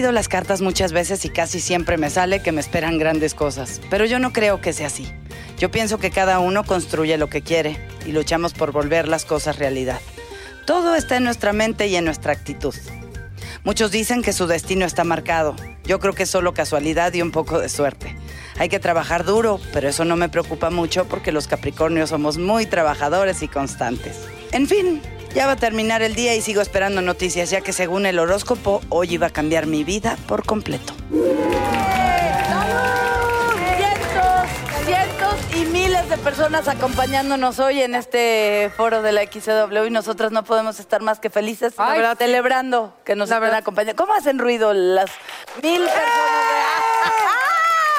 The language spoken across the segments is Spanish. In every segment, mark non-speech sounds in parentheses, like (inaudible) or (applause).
Leído las cartas muchas veces y casi siempre me sale que me esperan grandes cosas, pero yo no creo que sea así. Yo pienso que cada uno construye lo que quiere y luchamos por volver las cosas realidad. Todo está en nuestra mente y en nuestra actitud. Muchos dicen que su destino está marcado. Yo creo que es solo casualidad y un poco de suerte. Hay que trabajar duro, pero eso no me preocupa mucho porque los Capricornios somos muy trabajadores y constantes. En fin, ya va a terminar el día y sigo esperando noticias, ya que según el horóscopo, hoy iba a cambiar mi vida por completo. Cientos, cientos y miles de personas acompañándonos hoy en este foro de la XW y nosotras no podemos estar más que felices, Ay, celebrando que nos La estén verdad. acompañando. ¿Cómo hacen ruido las mil personas?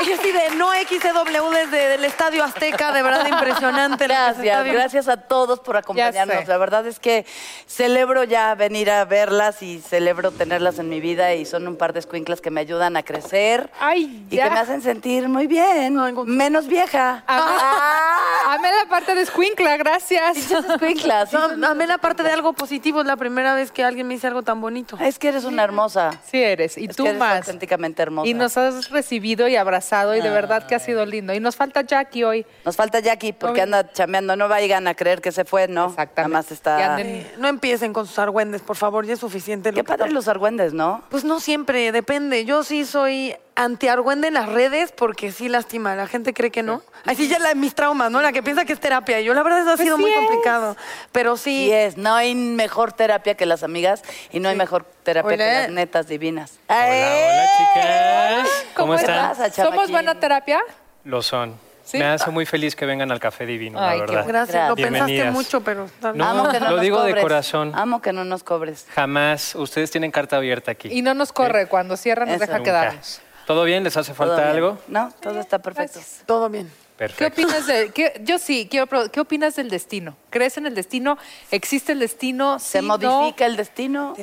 Y así de no XW desde el Estadio Azteca, de verdad impresionante. Gracias, gracias a todos por acompañarnos. La verdad es que celebro ya venir a verlas y celebro tenerlas en mi vida y son un par de escuinclas que me ayudan a crecer Ay, y ya. que me hacen sentir muy bien, menos vieja. Ah, Amé la parte de Squinkla, gracias. Escuinclas. sí, No, a mí la parte de algo positivo es la primera vez que alguien me dice algo tan bonito. Es que eres una hermosa. Sí eres, y Es tú que eres más. auténticamente hermosa. Y nos has recibido y abrazado y de verdad que ha sido lindo. Y nos falta Jackie hoy. Nos falta Jackie porque anda chameando. No vayan a creer que se fue, ¿no? Exactamente. Nada más está... anden- Eh, no empiecen con sus argüendes, por favor, ya es suficiente. lo Qué padre está- los argüendes, ¿no? Pues no siempre, depende. Yo sí soy anti-argüende en las redes porque sí lastima. La gente cree que no. Así ya la, mis traumas, ¿no? La que piensa que es terapia. Yo la verdad eso ha sido sí muy es. complicado. Pero sí, Sí es, no hay mejor terapia que las amigas y no hay mejor terapia que las netas divinas. Hola, hola chicas. ¿Cómo, están? estás, ¿Somos buena terapia? Lo son. ¿Sí? Me hace muy feliz que vengan al Café Divino, Ay, la qué verdad. gracias. Lo pensaste mucho, pero. No, Amo que no lo nos digo de corazón. Amo que no nos cobres. Jamás. Ustedes tienen carta abierta aquí. Y no nos corre. Cuando cierra nos Eso. deja Nunca. quedarnos. ¿Todo bien? ¿Les hace ¿Todo falta algo? No, todo está perfecto. Gracias. Todo bien. ¿Qué Perfecto. opinas de.? qué- yo sí, quiero. pro- ¿Qué opinas del destino? ¿Crees en el destino? ¿Existe el destino? ¿Se Sí, modifica no? el destino?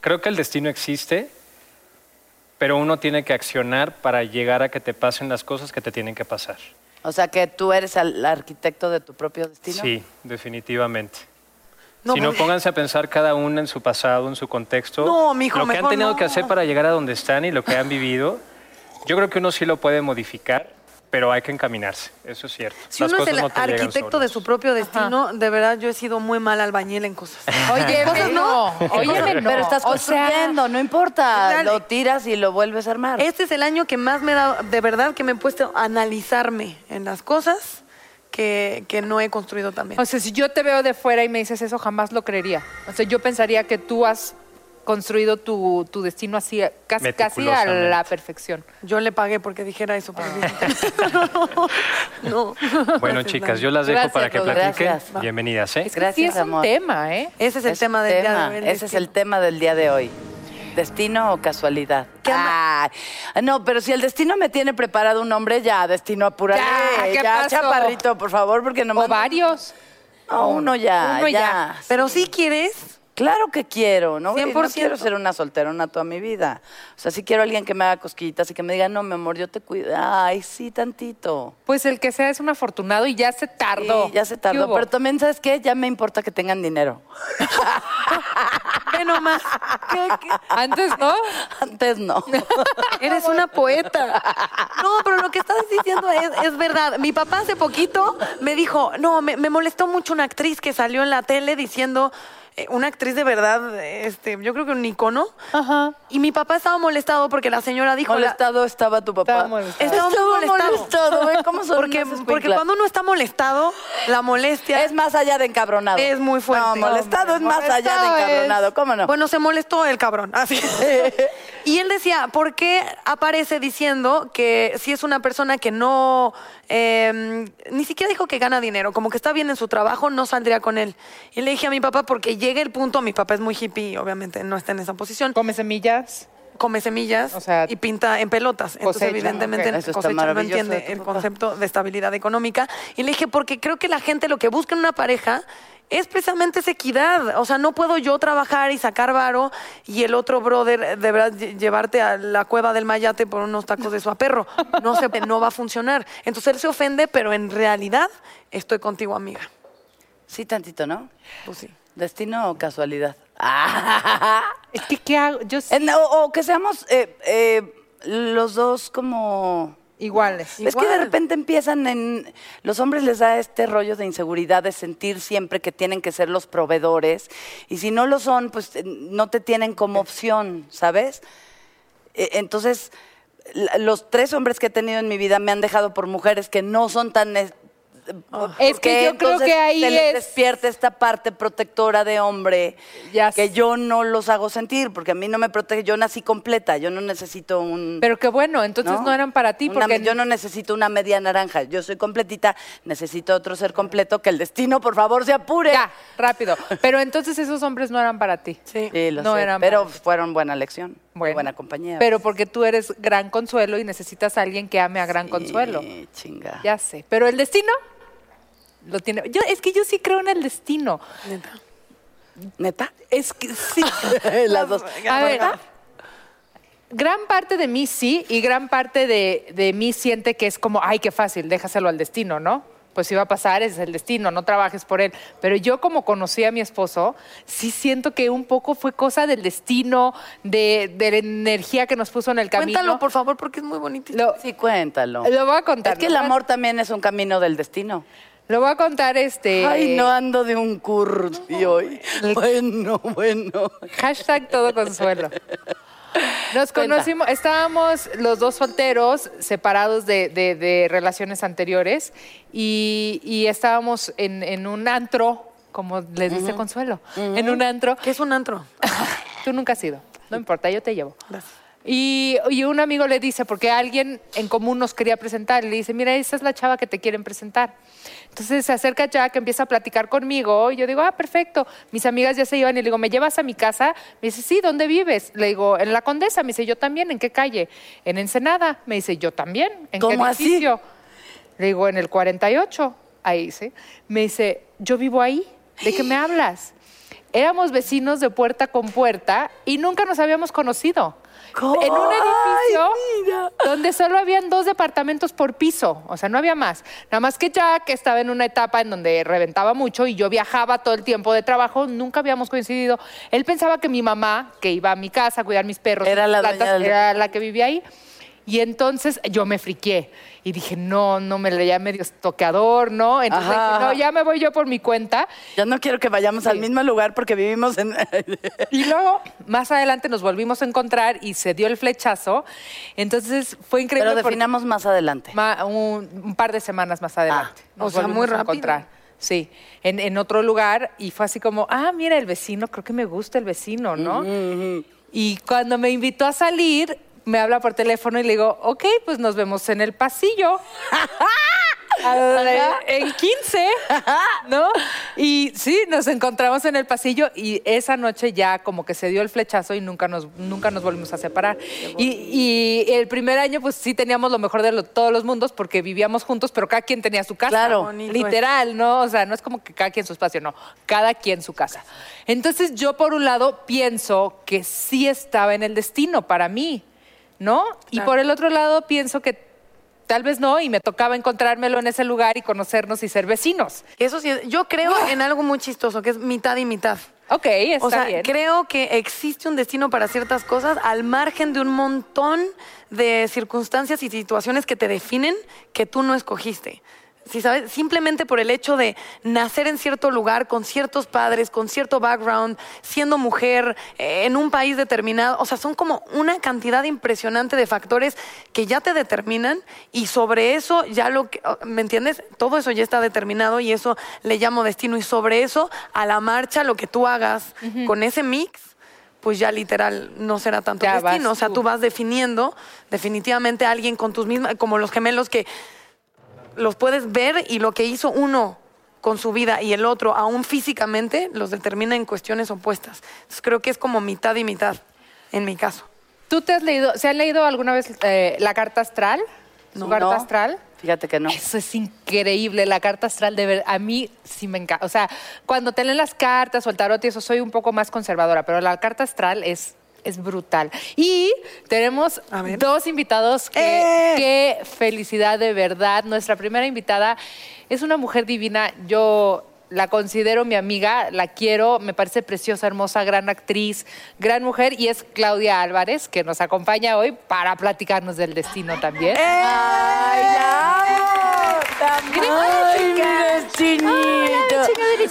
Creo que el destino existe, pero uno tiene que accionar para llegar a que te pasen las cosas que te tienen que pasar. O sea, que tú eres el arquitecto de tu propio destino. Sí, definitivamente. No, si no, porque- pónganse a pensar cada uno en su pasado, en su contexto. No, mijo, Lo que han tenido no. que hacer para llegar a donde están y lo que han vivido. Yo creo que uno sí lo puede modificar, pero hay que encaminarse. Eso es cierto. Si Las uno es cosas el no arquitecto de su propio destino, de verdad yo he sido muy mal albañil en cosas. Oye, (laughs) no. Oye, no. Pero estás O sea, construyendo, no importa. Dale. Lo tiras y lo vuelves a armar. Este es el año que más me da, de verdad, que me he puesto a analizarme en las cosas que, que no he construido también. O sea, si yo te veo de fuera y me dices eso, jamás lo creería. O sea, yo pensaría que tú has construido tu, tu destino así, casi, casi a la perfección. Yo le pagué porque dijera eso, pero (laughs) no. (laughs) Bueno, Gracias, chicas, yo las dejo Gracias, para que platiquen. gracias. Bienvenidas, ¿eh? Es que Gracias, sí es un amor. tema, ¿eh? Ese es el Es tema del día de hoy. el Ese es el tema del día de hoy. ¿Destino o casualidad? ¿Qué no, pero si el destino me tiene preparado un hombre, ya, destino, apúrate. Ya, ¿qué ya, pasó? chaparrito, por favor, porque no O varios. No, uno ya, Uno ya. ya. Pero si quieres, Claro que quiero, ¿no? Y no 100%. quiero ser una solterona toda mi vida. O sea, sí quiero a alguien que me haga cosquillitas y que me diga, no, mi amor, yo te cuido. Ay, sí, tantito. Pues el que sea es un afortunado y ya se tardó. Sí, ya se ¿Qué tardó. Pero también, ¿sabes qué? Ya me importa que tengan dinero. ve nomás. (laughs) ¿Qué- qué? Antes, ¿no? Antes no. (laughs) Eres una poeta. No, pero lo que estás diciendo es, es verdad. Mi papá hace poquito me dijo, no, me, me molestó mucho una actriz que salió en la tele diciendo, una actriz de verdad, este, yo creo que un icono. Ajá. Y mi papá estaba molestado porque la señora dijo... la- Molestado estaba tu papá. Estaba molestado. Estaba muy Estaba molestado. molestado, ¿eh? ¿Cómo son porque, porque cuando uno está molestado, la molestia... Es más allá de encabronado. Es muy fuerte. No, molestado es más allá de es- encabronado. ¿Cómo no? Bueno, se molestó el cabrón. Así. (laughs) y él decía, ¿por qué aparece diciendo que si es una persona que no, eh, ni siquiera dijo que gana dinero, como que está bien en su trabajo, no saldría con él? Y le dije a mi papá, porque llega el punto, mi papá es muy hippie, obviamente no está en esa posición, Come semillas. come semillas O sea, y pinta en pelotas. Entonces, cosecha, evidentemente, ok. Eso está cosecha no entiende el concepto de estabilidad económica. Y le dije, porque creo que la gente lo que busca en una pareja es precisamente esa equidad. O sea, no puedo yo trabajar y sacar varo y el otro brother de verdad lle- llevarte a la cueva del Mayate por unos tacos de suaperro. No, se, no va a funcionar. Entonces él se ofende, pero en realidad estoy contigo, amiga. Sí, tantito, ¿no? Pues sí. ¿Destino o casualidad? Es que, ¿qué hago? Yo sí, En- o, o que seamos eh, eh, los dos como... iguales. Es que de repente empiezan en... Los hombres les da este rollo de inseguridad, de sentir siempre que tienen que ser los proveedores. Y si no lo son, pues eh, no te tienen como opción, ¿sabes? Eh, Entonces, los tres hombres que he tenido en mi vida me han dejado por mujeres que no son tan... eh, Es que yo creo que ahí se les es- despierta esta parte protectora de hombre Ya que yo no los hago sentir, porque a mí no me protege. Yo nací completa, yo no necesito un... Pero qué bueno, entonces no, eran para ti Una- porque yo no necesito una media naranja. Yo soy completita, necesito otro ser completo. Que el destino, por favor, se apure. Ya, rápido. Pero entonces esos hombres no eran para ti. Sí. Sí, lo No sé, eran pero para fueron buena lección, Bueno, buena compañía. Pero porque tú eres gran consuelo y necesitas a alguien que ame a gran Sí, consuelo. chinga. Ya sé. Pero el destino lo tiene. Yo, es que yo sí creo en el destino. ¿Neta? Es que sí. (laughs) Las dos. A ver, gran parte de mí sí y gran parte de, de mí siente que es como, ay, qué fácil, déjaselo al destino, ¿no? Pues si va a pasar, ese es el destino, no trabajes por él. Pero yo como conocí a mi esposo, sí siento que un poco fue cosa del destino, de, de la energía que nos puso en el camino. Cuéntalo, por favor, porque es muy bonito. Lo, Sí, cuéntalo. lo voy a contar. es que el amor también es un camino del destino. Lo voy a contar este. Ay, no ando de un curry hoy. Bueno, bueno. Hashtag todo consuelo. Nos Cuenta. conocimos, estábamos los dos solteros, separados de, de- de relaciones anteriores, y, y estábamos en, en un antro, como les dice Consuelo, en un antro. ¿Qué es un antro? (laughs) Tú nunca has ido, no importa, yo te llevo. Gracias. Y, y un amigo le dice, porque alguien en común nos quería presentar, y le dice, mira, esa es la chava que te quieren presentar. Entonces se acerca Jack, empieza a platicar conmigo, y yo digo, ah, perfecto. Mis amigas ya se iban, y le digo, ¿me llevas a mi casa? Me dice, sí, ¿dónde vives? Le digo, en La Condesa. Me dice, yo también, ¿en qué calle? En Ensenada. Me dice, yo también, ¿en ¿Cómo qué así? edificio? Le digo, en el 48. Ahí, sí. Me dice, yo vivo ahí. ¿De qué me hablas? Éramos vecinos de puerta con puerta y nunca nos habíamos conocido. ¿Cómo? En un edificio Ay, donde solo habían dos departamentos por piso, o sea, no había más. Nada más que Jack estaba en una etapa en donde reventaba mucho y yo viajaba todo el tiempo de trabajo, nunca habíamos coincidido. Él pensaba que mi mamá, que iba a mi casa a cuidar mis perros, Era la del era la que vivía ahí. Y entonces yo me friqué y dije, no, no me leía medio toqueador, ¿no? Entonces Ajá, dije, no, ajá. ya me voy yo por mi cuenta. Ya no quiero que vayamos al Sí. mismo lugar porque vivimos en... Y luego, más adelante, nos volvimos a encontrar y se dio el flechazo. Entonces fue increíble. Pero definamos más adelante. Ma- un, un par de semanas más adelante. Ah, Nos o sea, volvimos muy a rápido. encontrar. Sí, en, en otro lugar y fue así como, ah, mira el vecino, creo que me gusta el vecino, ¿no? Y cuando me invitó a salir, me habla por teléfono y le digo, ok, pues nos vemos en el pasillo. (laughs) A- en 15, ¿no? Y sí, nos encontramos en el pasillo y esa noche ya como que se dio el flechazo y nunca nos, nunca nos volvimos a separar. Y, y el primer año pues sí teníamos lo mejor de lo- todos los mundos porque vivíamos juntos, pero cada quien tenía su casa. Claro. Bonito Literal, ¿no? O sea, no es como que cada quien su espacio, no, cada quien su casa. Entonces yo por un lado pienso que sí estaba en el destino para mí, ¿no? Y por el otro lado pienso que tal vez no y me tocaba encontrármelo en ese lugar y conocernos y ser vecinos. Eso sí, yo creo en algo muy chistoso, que es mitad y mitad. Ok, está O sea, bien. creo que existe un destino para ciertas cosas al margen de un montón de circunstancias y situaciones que te definen que tú no escogiste. ¿Sí sabes? Simplemente por el hecho de nacer en cierto lugar, con ciertos padres, con cierto background, siendo mujer, eh, en un país determinado. O sea, son como una cantidad impresionante de factores que ya te determinan y sobre eso ya lo que, oh, ¿me entiendes? Todo eso ya está determinado y eso le llamo destino. Y sobre eso, a la marcha, lo que tú hagas con ese mix, pues ya literal no será tanto Ya destino. O sea, tú. tú vas definiendo definitivamente a alguien con tus mismas, como los gemelos que los puedes ver y lo que hizo uno con su vida y el otro, aún físicamente, los determina en cuestiones opuestas. Entonces creo que es como mitad y mitad, en mi caso. ¿Tú te has leído, se han leído alguna vez eh, la carta astral? ¿Su No. carta No. astral? Fíjate que no. Eso es increíble, la carta astral, de ver, a mí sí me encanta. O sea, cuando te leen las cartas o el tarot y eso, soy un poco más conservadora, pero la carta astral es, es brutal. Y tenemos dos invitados que, ¡Eh! qué felicidad de verdad. Nuestra primera invitada es una mujer divina, yo la considero mi amiga, la quiero, me parece preciosa, hermosa, gran actriz, gran mujer, y es Claudia Álvarez, que nos acompaña hoy para platicarnos del destino también. ¡Ay, la amo! ¡Ay!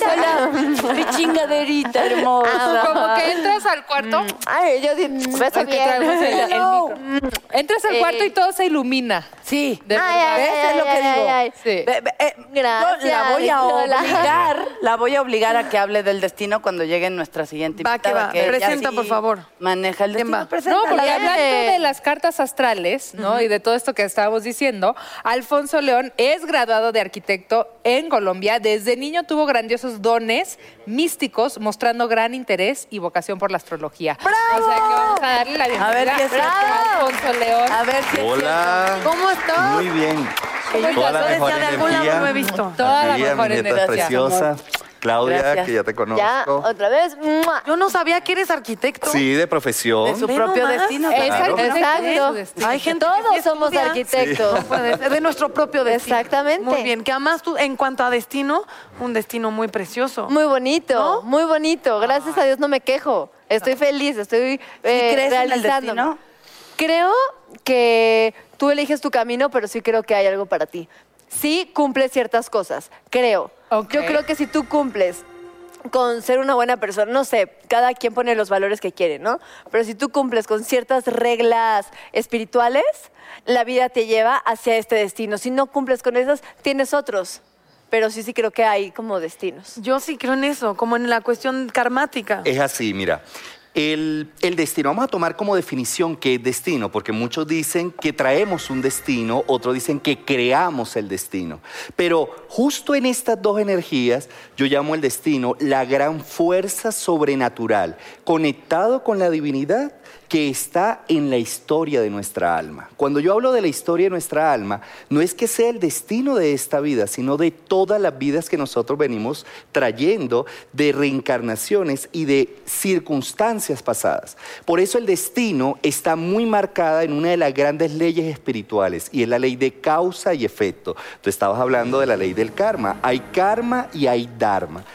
Hola, mi chingaderita hermosa. Como que entras al cuarto. Ay, yo di- beso Ay, que traemos el- el No. micro. Entras al Eh. cuarto y todo se ilumina. Sí. De Ay, verdad. ay, ¿Ves? Es lo que ay, digo. ay. Sí. Eh, Gracias, yo la voy a Lola. obligar, la voy a obligar a que hable del destino cuando llegue nuestra siguiente Va, que invitada. va. Presenta, sí por favor. Maneja el ¿Quién destino. va? No, porque hablando de las cartas astrales, ¿no? Y de todo esto que estábamos diciendo, Alfonso León es graduado de arquitecto en Colombia. Desde niño tuvo grandiosos dones místicos, mostrando gran interés y vocación por la astrología. O sea que vamos a darle la bienvenida A ver, ¿qué es Alfonso León. A ver si es Hola. ¿Cómo estás? Muy bien. Oiga, Toda la yo mejor de algún lado lo he visto. Toda la mejor energía. preciosa. Claudia, Gracias. que ya te conozco. Ya, otra vez. ¡mua! Yo no sabía que eres arquitecto. Sí, de profesión. de su Ve propio nomás. destino. Es Claro. arquitecto, Exacto. es su destino. Hay gente Todos sí somos estudia. arquitectos. No ser, de nuestro propio destino. Exactamente. Muy bien, que además tú, en cuanto a destino, un destino muy precioso. Muy bonito, ¿No? muy bonito. Gracias a Dios no me quejo. Estoy feliz, estoy eh, crees en el realizando. destino? Creo que tú eliges tu camino, pero sí creo que hay algo para ti. Sí cumples ciertas cosas, creo. Ok. Yo creo que si tú cumples con ser una buena persona, no sé, cada quien pone los valores que quiere, ¿no? Pero si tú cumples con ciertas reglas espirituales, la vida te lleva hacia este destino. Si no cumples con esas, tienes otros. Pero sí, sí creo que hay como destinos. Yo sí creo en eso, como en la cuestión karmática. Es así, mira. El, destino, vamos a tomar como definición qué es destino, porque muchos dicen que traemos un destino, otros dicen que creamos el destino. Pero justo en estas dos energías, yo llamo el destino la gran fuerza sobrenatural, conectado con la divinidad que está en la historia de nuestra alma. Cuando yo hablo de la historia de nuestra alma, no es que sea el destino de esta vida, sino de todas las vidas que nosotros venimos trayendo de reencarnaciones y de circunstancias pasadas. Por eso el destino está muy marcada en una de las grandes leyes espirituales y es la ley de causa y efecto. Tú estabas hablando de la ley del karma. Hay karma y hay dharma.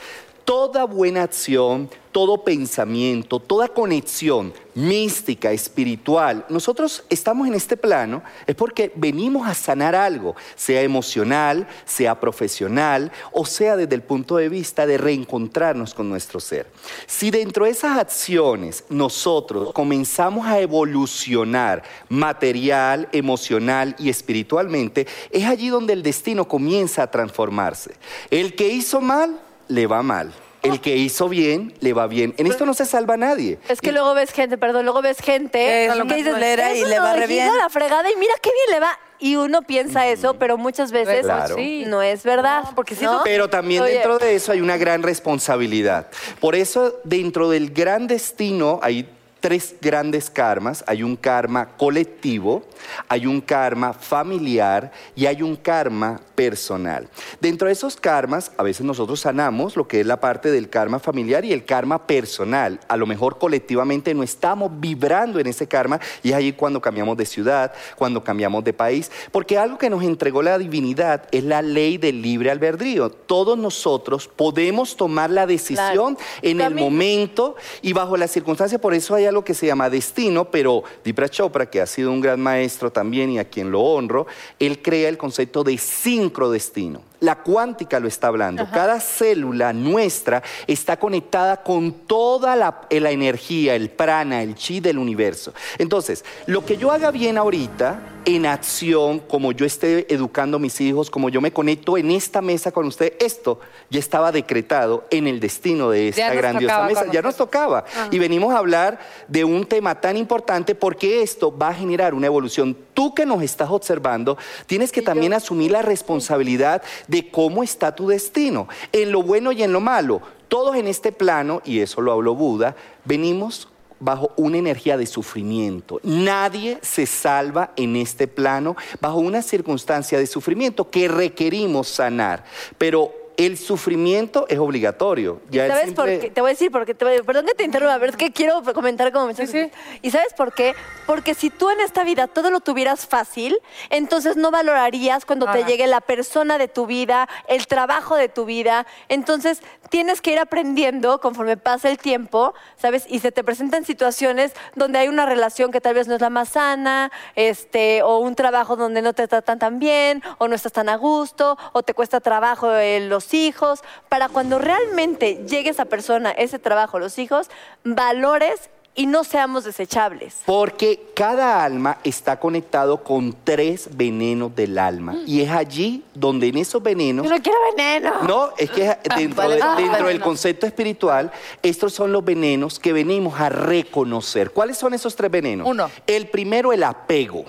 Toda buena acción, todo pensamiento, toda conexión mística, espiritual, nosotros estamos en este plano es porque venimos a sanar algo, sea emocional, sea profesional o sea desde el punto de vista de reencontrarnos con nuestro ser. Si dentro de esas acciones nosotros comenzamos a evolucionar material, emocional y espiritualmente, es allí donde el destino comienza a transformarse. El que hizo mal, le va mal. El que hizo bien, le va bien. En esto no se salva nadie. Es que luego ves gente, perdón, luego ves gente Es que dices, culera y "Es le una va re orejita bien". a la fregada y mira qué bien le va. Y uno piensa eso, pero muchas veces Claro. Sí. no es verdad. No, porque Pero también Oye, dentro de eso hay una gran responsabilidad. Por eso dentro del gran destino hay tres grandes karmas. Hay un karma colectivo, hay un karma familiar y hay un karma personal. Dentro de esos karmas, a veces nosotros sanamos lo que es la parte del karma familiar y el karma personal. A lo mejor colectivamente no estamos vibrando en ese karma y es ahí cuando cambiamos de ciudad, cuando cambiamos de país, porque algo que nos entregó la divinidad es la ley del libre albedrío. Todos nosotros podemos tomar la decisión en el momento y bajo las circunstancias, por eso hay algo que se llama destino, pero Dipra Chopra, que ha sido un gran maestro también y a quien lo honro, él crea el concepto de sincrodestino. La cuántica lo está hablando. Cada célula nuestra está conectada con toda la, eh, la energía, el prana, el chi del universo. Entonces, lo que yo haga bien ahorita, en acción, como yo esté educando a mis hijos, como yo me conecto en esta mesa con usted, esto ya estaba decretado en el destino de esta grandiosa mesa. Ya nos tocaba. Y venimos a hablar de un tema tan importante porque esto va a generar una evolución. Tú que nos estás observando, tienes que también asumir la responsabilidad de cómo está tu destino, en lo bueno y en lo malo. Todos en este plano, y eso lo habló Buda, venimos bajo una energía de sufrimiento. Nadie se salva en este plano bajo una circunstancia de sufrimiento que requerimos sanar. Pero el sufrimiento es obligatorio. ¿Y Ya sabes por qué? Te voy a decir, porque te voy- perdón que te interrumpa, pero es que quiero comentar como me Sí, sí. ¿Y sabes por qué? Porque si tú en esta vida todo lo tuvieras fácil, entonces no valorarías cuando te llegue la persona de tu vida, el trabajo de tu vida. Entonces tienes que ir aprendiendo conforme pasa el tiempo, ¿sabes? Y se te presentan situaciones donde hay una relación que tal vez no es la más sana, este, o un trabajo donde no te tratan tan bien, o no estás tan a gusto, o te cuesta trabajo eh, los hijos, para cuando realmente llegue esa persona, ese trabajo, los hijos, valores y no seamos desechables. Porque cada alma está conectado con tres venenos del alma. Y es allí donde en esos venenos... Yo no quiero veneno. No, es que (laughs) dentro, ¿cuáles de- son los dentro del concepto espiritual, estos son los venenos que venimos a reconocer. ¿Cuáles son esos tres venenos? Uno. El primero, el apego.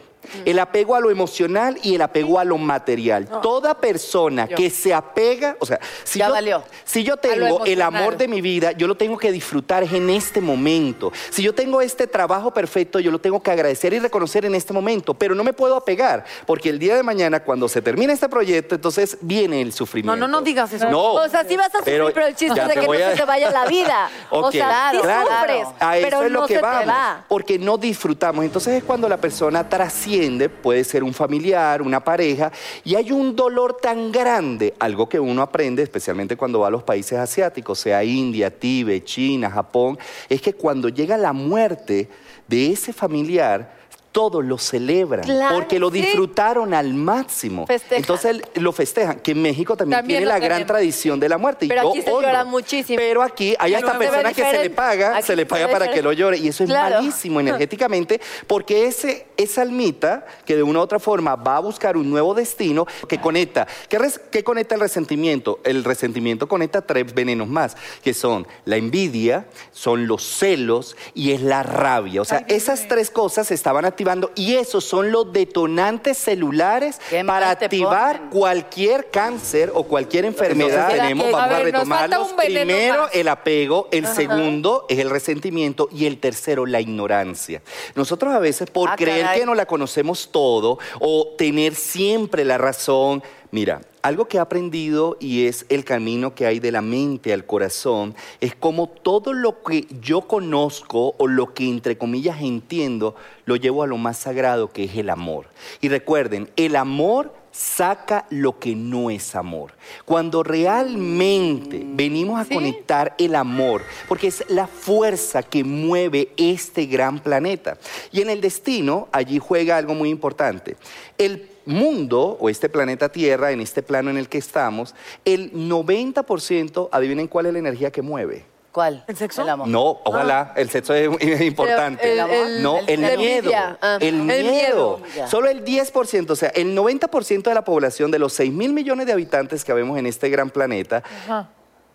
El apego a lo emocional y el apego a lo material. Toda persona que se apega, o sea, si Ya yo, valió. si yo lo tengo el amor de mi vida, yo lo tengo que disfrutar en este momento. Si yo tengo este trabajo perfecto, yo lo tengo que agradecer y reconocer en este momento, pero no me puedo apegar, porque el día de mañana, cuando se termine este proyecto, entonces viene el sufrimiento. No, no, no digas eso. No. O sea, sí vas a sufrir, pero, el chiste es de que no a- se te vaya la vida. (laughs) O sea, sí claro. sufres, A eso pero es lo no que se vamos, te va. porque no disfrutamos. Entonces es cuando la persona trasciende, puede ser un familiar, una pareja, y hay un dolor tan grande, algo que uno aprende, especialmente cuando va a los países asiáticos, sea India, Tíbet, China, Japón, es que cuando llega la muerte de ese familiar, todos lo celebran Claro, porque lo sí. disfrutaron al máximo. Festejan. Entonces lo festejan, que en México también, También tiene la gran tradición de la muerte. y Pero yo aquí se llora muchísimo. Pero aquí hay hasta ve personas que se le paga, Aquí se le paga para que lo llore. Y eso es Claro. malísimo (laughs) energéticamente, porque ese, esa almita que de una u otra forma va a buscar un nuevo destino que conecta. ¿Qué, res- qué conecta el resentimiento? El resentimiento conecta tres venenos más, que son la envidia, son los celos y es la rabia. O sea, esas tres cosas se estaban activando y esos son los detonantes celulares para activar ponen. cualquier cáncer o cualquier enfermedad. Entonces, Tenemos, que- vamos a ver, retomarlos. Primero, más. el apego, el segundo es el resentimiento y el tercero la ignorancia. Nosotros a veces por Ah, creer caray. que no la conocemos todo o tener siempre la razón, mira, algo que he aprendido y es el camino que hay de la mente al corazón, es como todo lo que yo conozco o lo que entre comillas entiendo, lo llevo a lo más sagrado que es el amor. Y recuerden, el amor saca lo que no es amor. Cuando realmente venimos a conectar el amor, porque es la fuerza que mueve este gran planeta. Y en el destino, allí juega algo muy importante. El mundo o este planeta Tierra, en este plano en el que estamos, el 90%, adivinen cuál es la energía que mueve. ¿Cuál? ¿El sexo? El amor. No, ojalá, el sexo es, es importante. El- el- no, el, miedo. ah. el El miedo. Ya. Solo el 10%, o sea, el 90% de la población de los 6 mil millones de habitantes que vemos en este gran planeta,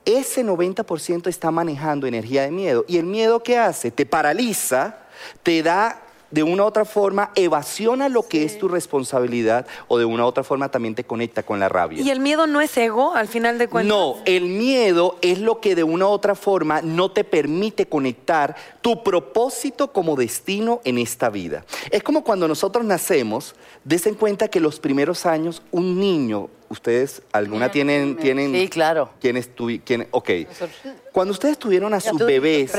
ese 90% está manejando energía de miedo. ¿Y el miedo qué hace? Te paraliza, te da de una u otra forma, evasiona lo que es tu responsabilidad o de una u otra forma también te conecta con la rabia. ¿Y el miedo no es ego al final de cuentas? No, el miedo es lo que de una u otra forma no te permite conectar tu propósito como destino en esta vida. Es como cuando nosotros nacemos, des en cuenta que los primeros años un niño, ustedes, ¿alguna tienen, tienen? Sí, claro. ¿Quiénes tuvi- quién- ok. Cuando ustedes tuvieron a sus tú- bebés,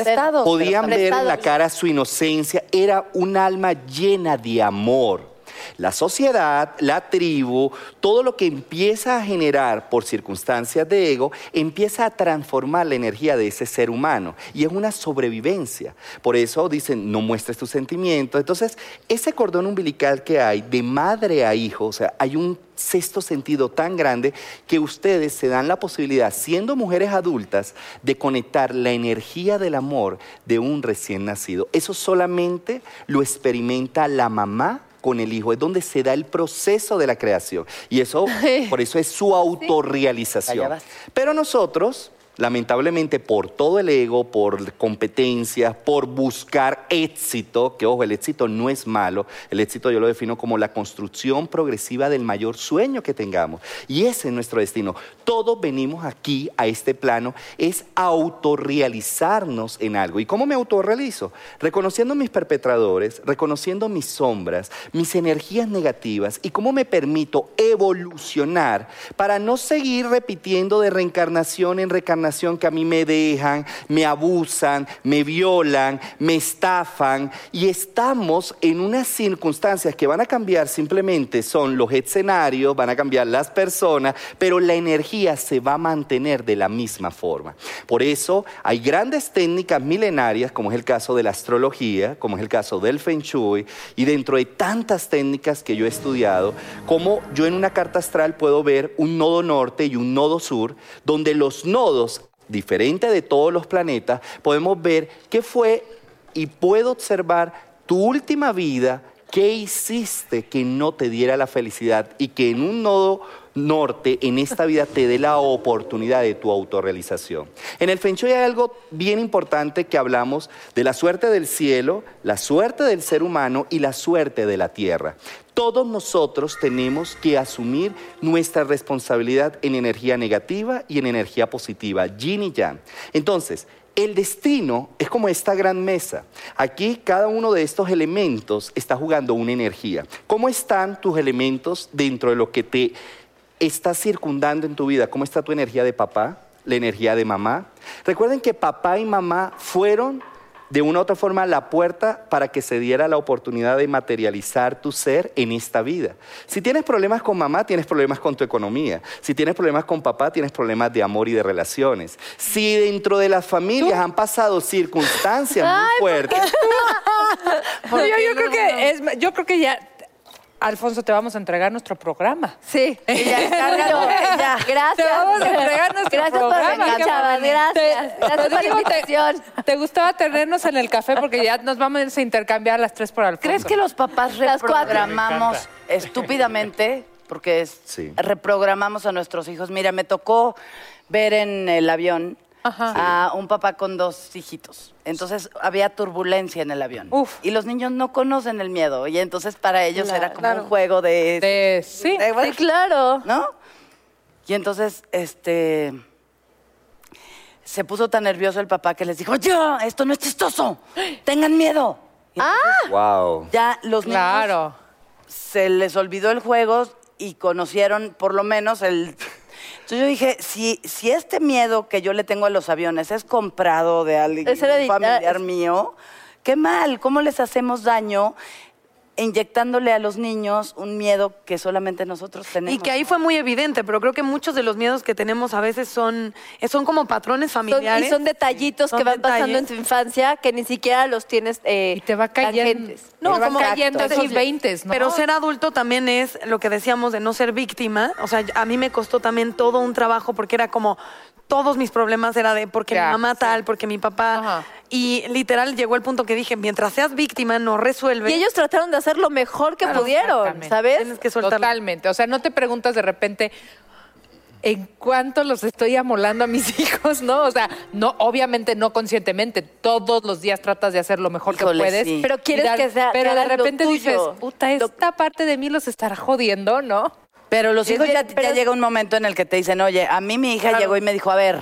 podían ver en la cara su inocencia, era un alma llena de amor. La sociedad, la tribu, todo lo que empieza a generar por circunstancias de ego, empieza a transformar la energía de ese ser humano. Y es una sobrevivencia. Por eso dicen, no muestres tus sentimientos. Entonces, ese cordón umbilical que hay de madre a hijo, o sea, hay un sexto sentido tan grande que ustedes se dan la posibilidad, siendo mujeres adultas, de conectar la energía del amor de un recién nacido. Eso solamente lo experimenta la mamá con el hijo, es donde se da el proceso de la creación. Y eso, (laughs) por eso es su autorrealización. Pero nosotros, lamentablemente, por todo el ego, por competencias, por buscar éxito, que ojo, el éxito no es malo, el éxito yo lo defino como la construcción progresiva del mayor sueño que tengamos. Y ese es nuestro destino. Todos venimos aquí, a este plano, es autorrealizarnos en algo. ¿Y cómo me autorrealizo? Reconociendo mis perpetradores, reconociendo mis sombras, mis energías negativas y cómo me permito evolucionar para no seguir repitiendo de reencarnación en reencarnación que a mí me dejan, me abusan, me violan, me estafan y estamos en unas circunstancias que van a cambiar simplemente son los escenarios, van a cambiar las personas, pero la energía se va a mantener de la misma forma. Por eso hay grandes técnicas milenarias, como es el caso de la astrología, como es el caso del Feng Shui, y dentro de tantas técnicas que yo he estudiado, como yo en una carta astral puedo ver un nodo norte y un nodo sur, donde los nodos, diferente de todos los planetas, podemos ver qué fue y puedo observar tu última vida, qué hiciste que no te diera la felicidad y que en un nodo norte en esta vida te dé la oportunidad de tu autorrealización. En el Feng hay algo bien importante que hablamos de la suerte del cielo, la suerte del ser humano y la suerte de la tierra. Todos nosotros tenemos que asumir nuestra responsabilidad en energía negativa y en energía positiva, yin y yang. Entonces, el destino es como esta gran mesa. Aquí cada uno de estos elementos está jugando una energía. ¿Cómo están tus elementos dentro de lo que te está circundando en tu vida? ¿Cómo está tu energía de papá? ¿La energía de mamá? Recuerden que papá y mamá fueron de una u otra forma la puerta para que se diera la oportunidad de materializar tu ser en esta vida. Si tienes problemas con mamá, tienes problemas con tu economía. Si tienes problemas con papá, tienes problemas de amor y de relaciones. Si dentro de las familias han pasado circunstancias muy fuertes, No, (laughs) yo, yo creo que es, yo creo que ya, Alfonso, te vamos a entregar nuestro programa. Sí. Ya, cárgalo, (laughs) ya. Gracias. Te vamos a entregar nuestro Gracias programa. por bonito. Gracias. Te- Gracias por la digo, te- invitación. Te, gustaba tenernos en el café porque ya nos vamos a intercambiar las tres por Alfonso. ¿Crees que los papás reprogramamos estúpidamente? Porque es, Sí. reprogramamos a nuestros hijos. Mira, me tocó ver en el avión Ajá. a un papá con dos hijitos. Entonces había turbulencia en el avión. Uf. Y los niños no conocen el miedo. Y entonces para ellos Claro. era como un juego de... De- sí. de- Sí, claro. ¿no? Y entonces, este, se puso tan nervioso el papá que les dijo, ya, esto no es chistoso, tengan miedo. Entonces, wow. Ya los niños Claro. se les olvidó el juego y conocieron por lo menos el... Entonces yo dije, si, si este miedo que yo le tengo a los aviones es comprado de alguien hereditario. familiar mío, qué mal, ¿cómo les hacemos daño inyectándole a los niños un miedo que solamente nosotros tenemos? Y que ahí fue muy evidente, pero creo que muchos de los miedos que tenemos a veces son, eh, son como patrones Son- familiares. y son detallitos Son que van pasando en tu infancia que ni siquiera los tienes eh, Y te va cayendo. tangentes. No, Te como cayendo cayendo. esos 20, ¿no? Pero ser adulto también es lo que decíamos de no ser víctima. O sea, a mí me costó también todo un trabajo porque era como todos mis problemas era de porque mi mamá sí. tal, porque mi papá. Ajá. Y literal llegó el punto que dije, mientras seas víctima no resuelve. Y ellos trataron de hacer lo mejor que Claro, pudieron. ¿sabes? Tienes que soltarlo. Totalmente. O sea, no te preguntas de repente en cuánto los estoy amolando a mis (laughs) hijos, ¿no? O sea, no, obviamente no conscientemente. Todos los días tratas de hacer lo mejor Híjole, que puedes. sí. Pero quieres dar- que sea- Pero de repente dices, puta, esta parte de mí los estará jodiendo, ¿no? Pero los hijos ya, ya llega un momento en el que te dicen, oye, a mí mi hija Claro. llegó y me dijo, a ver,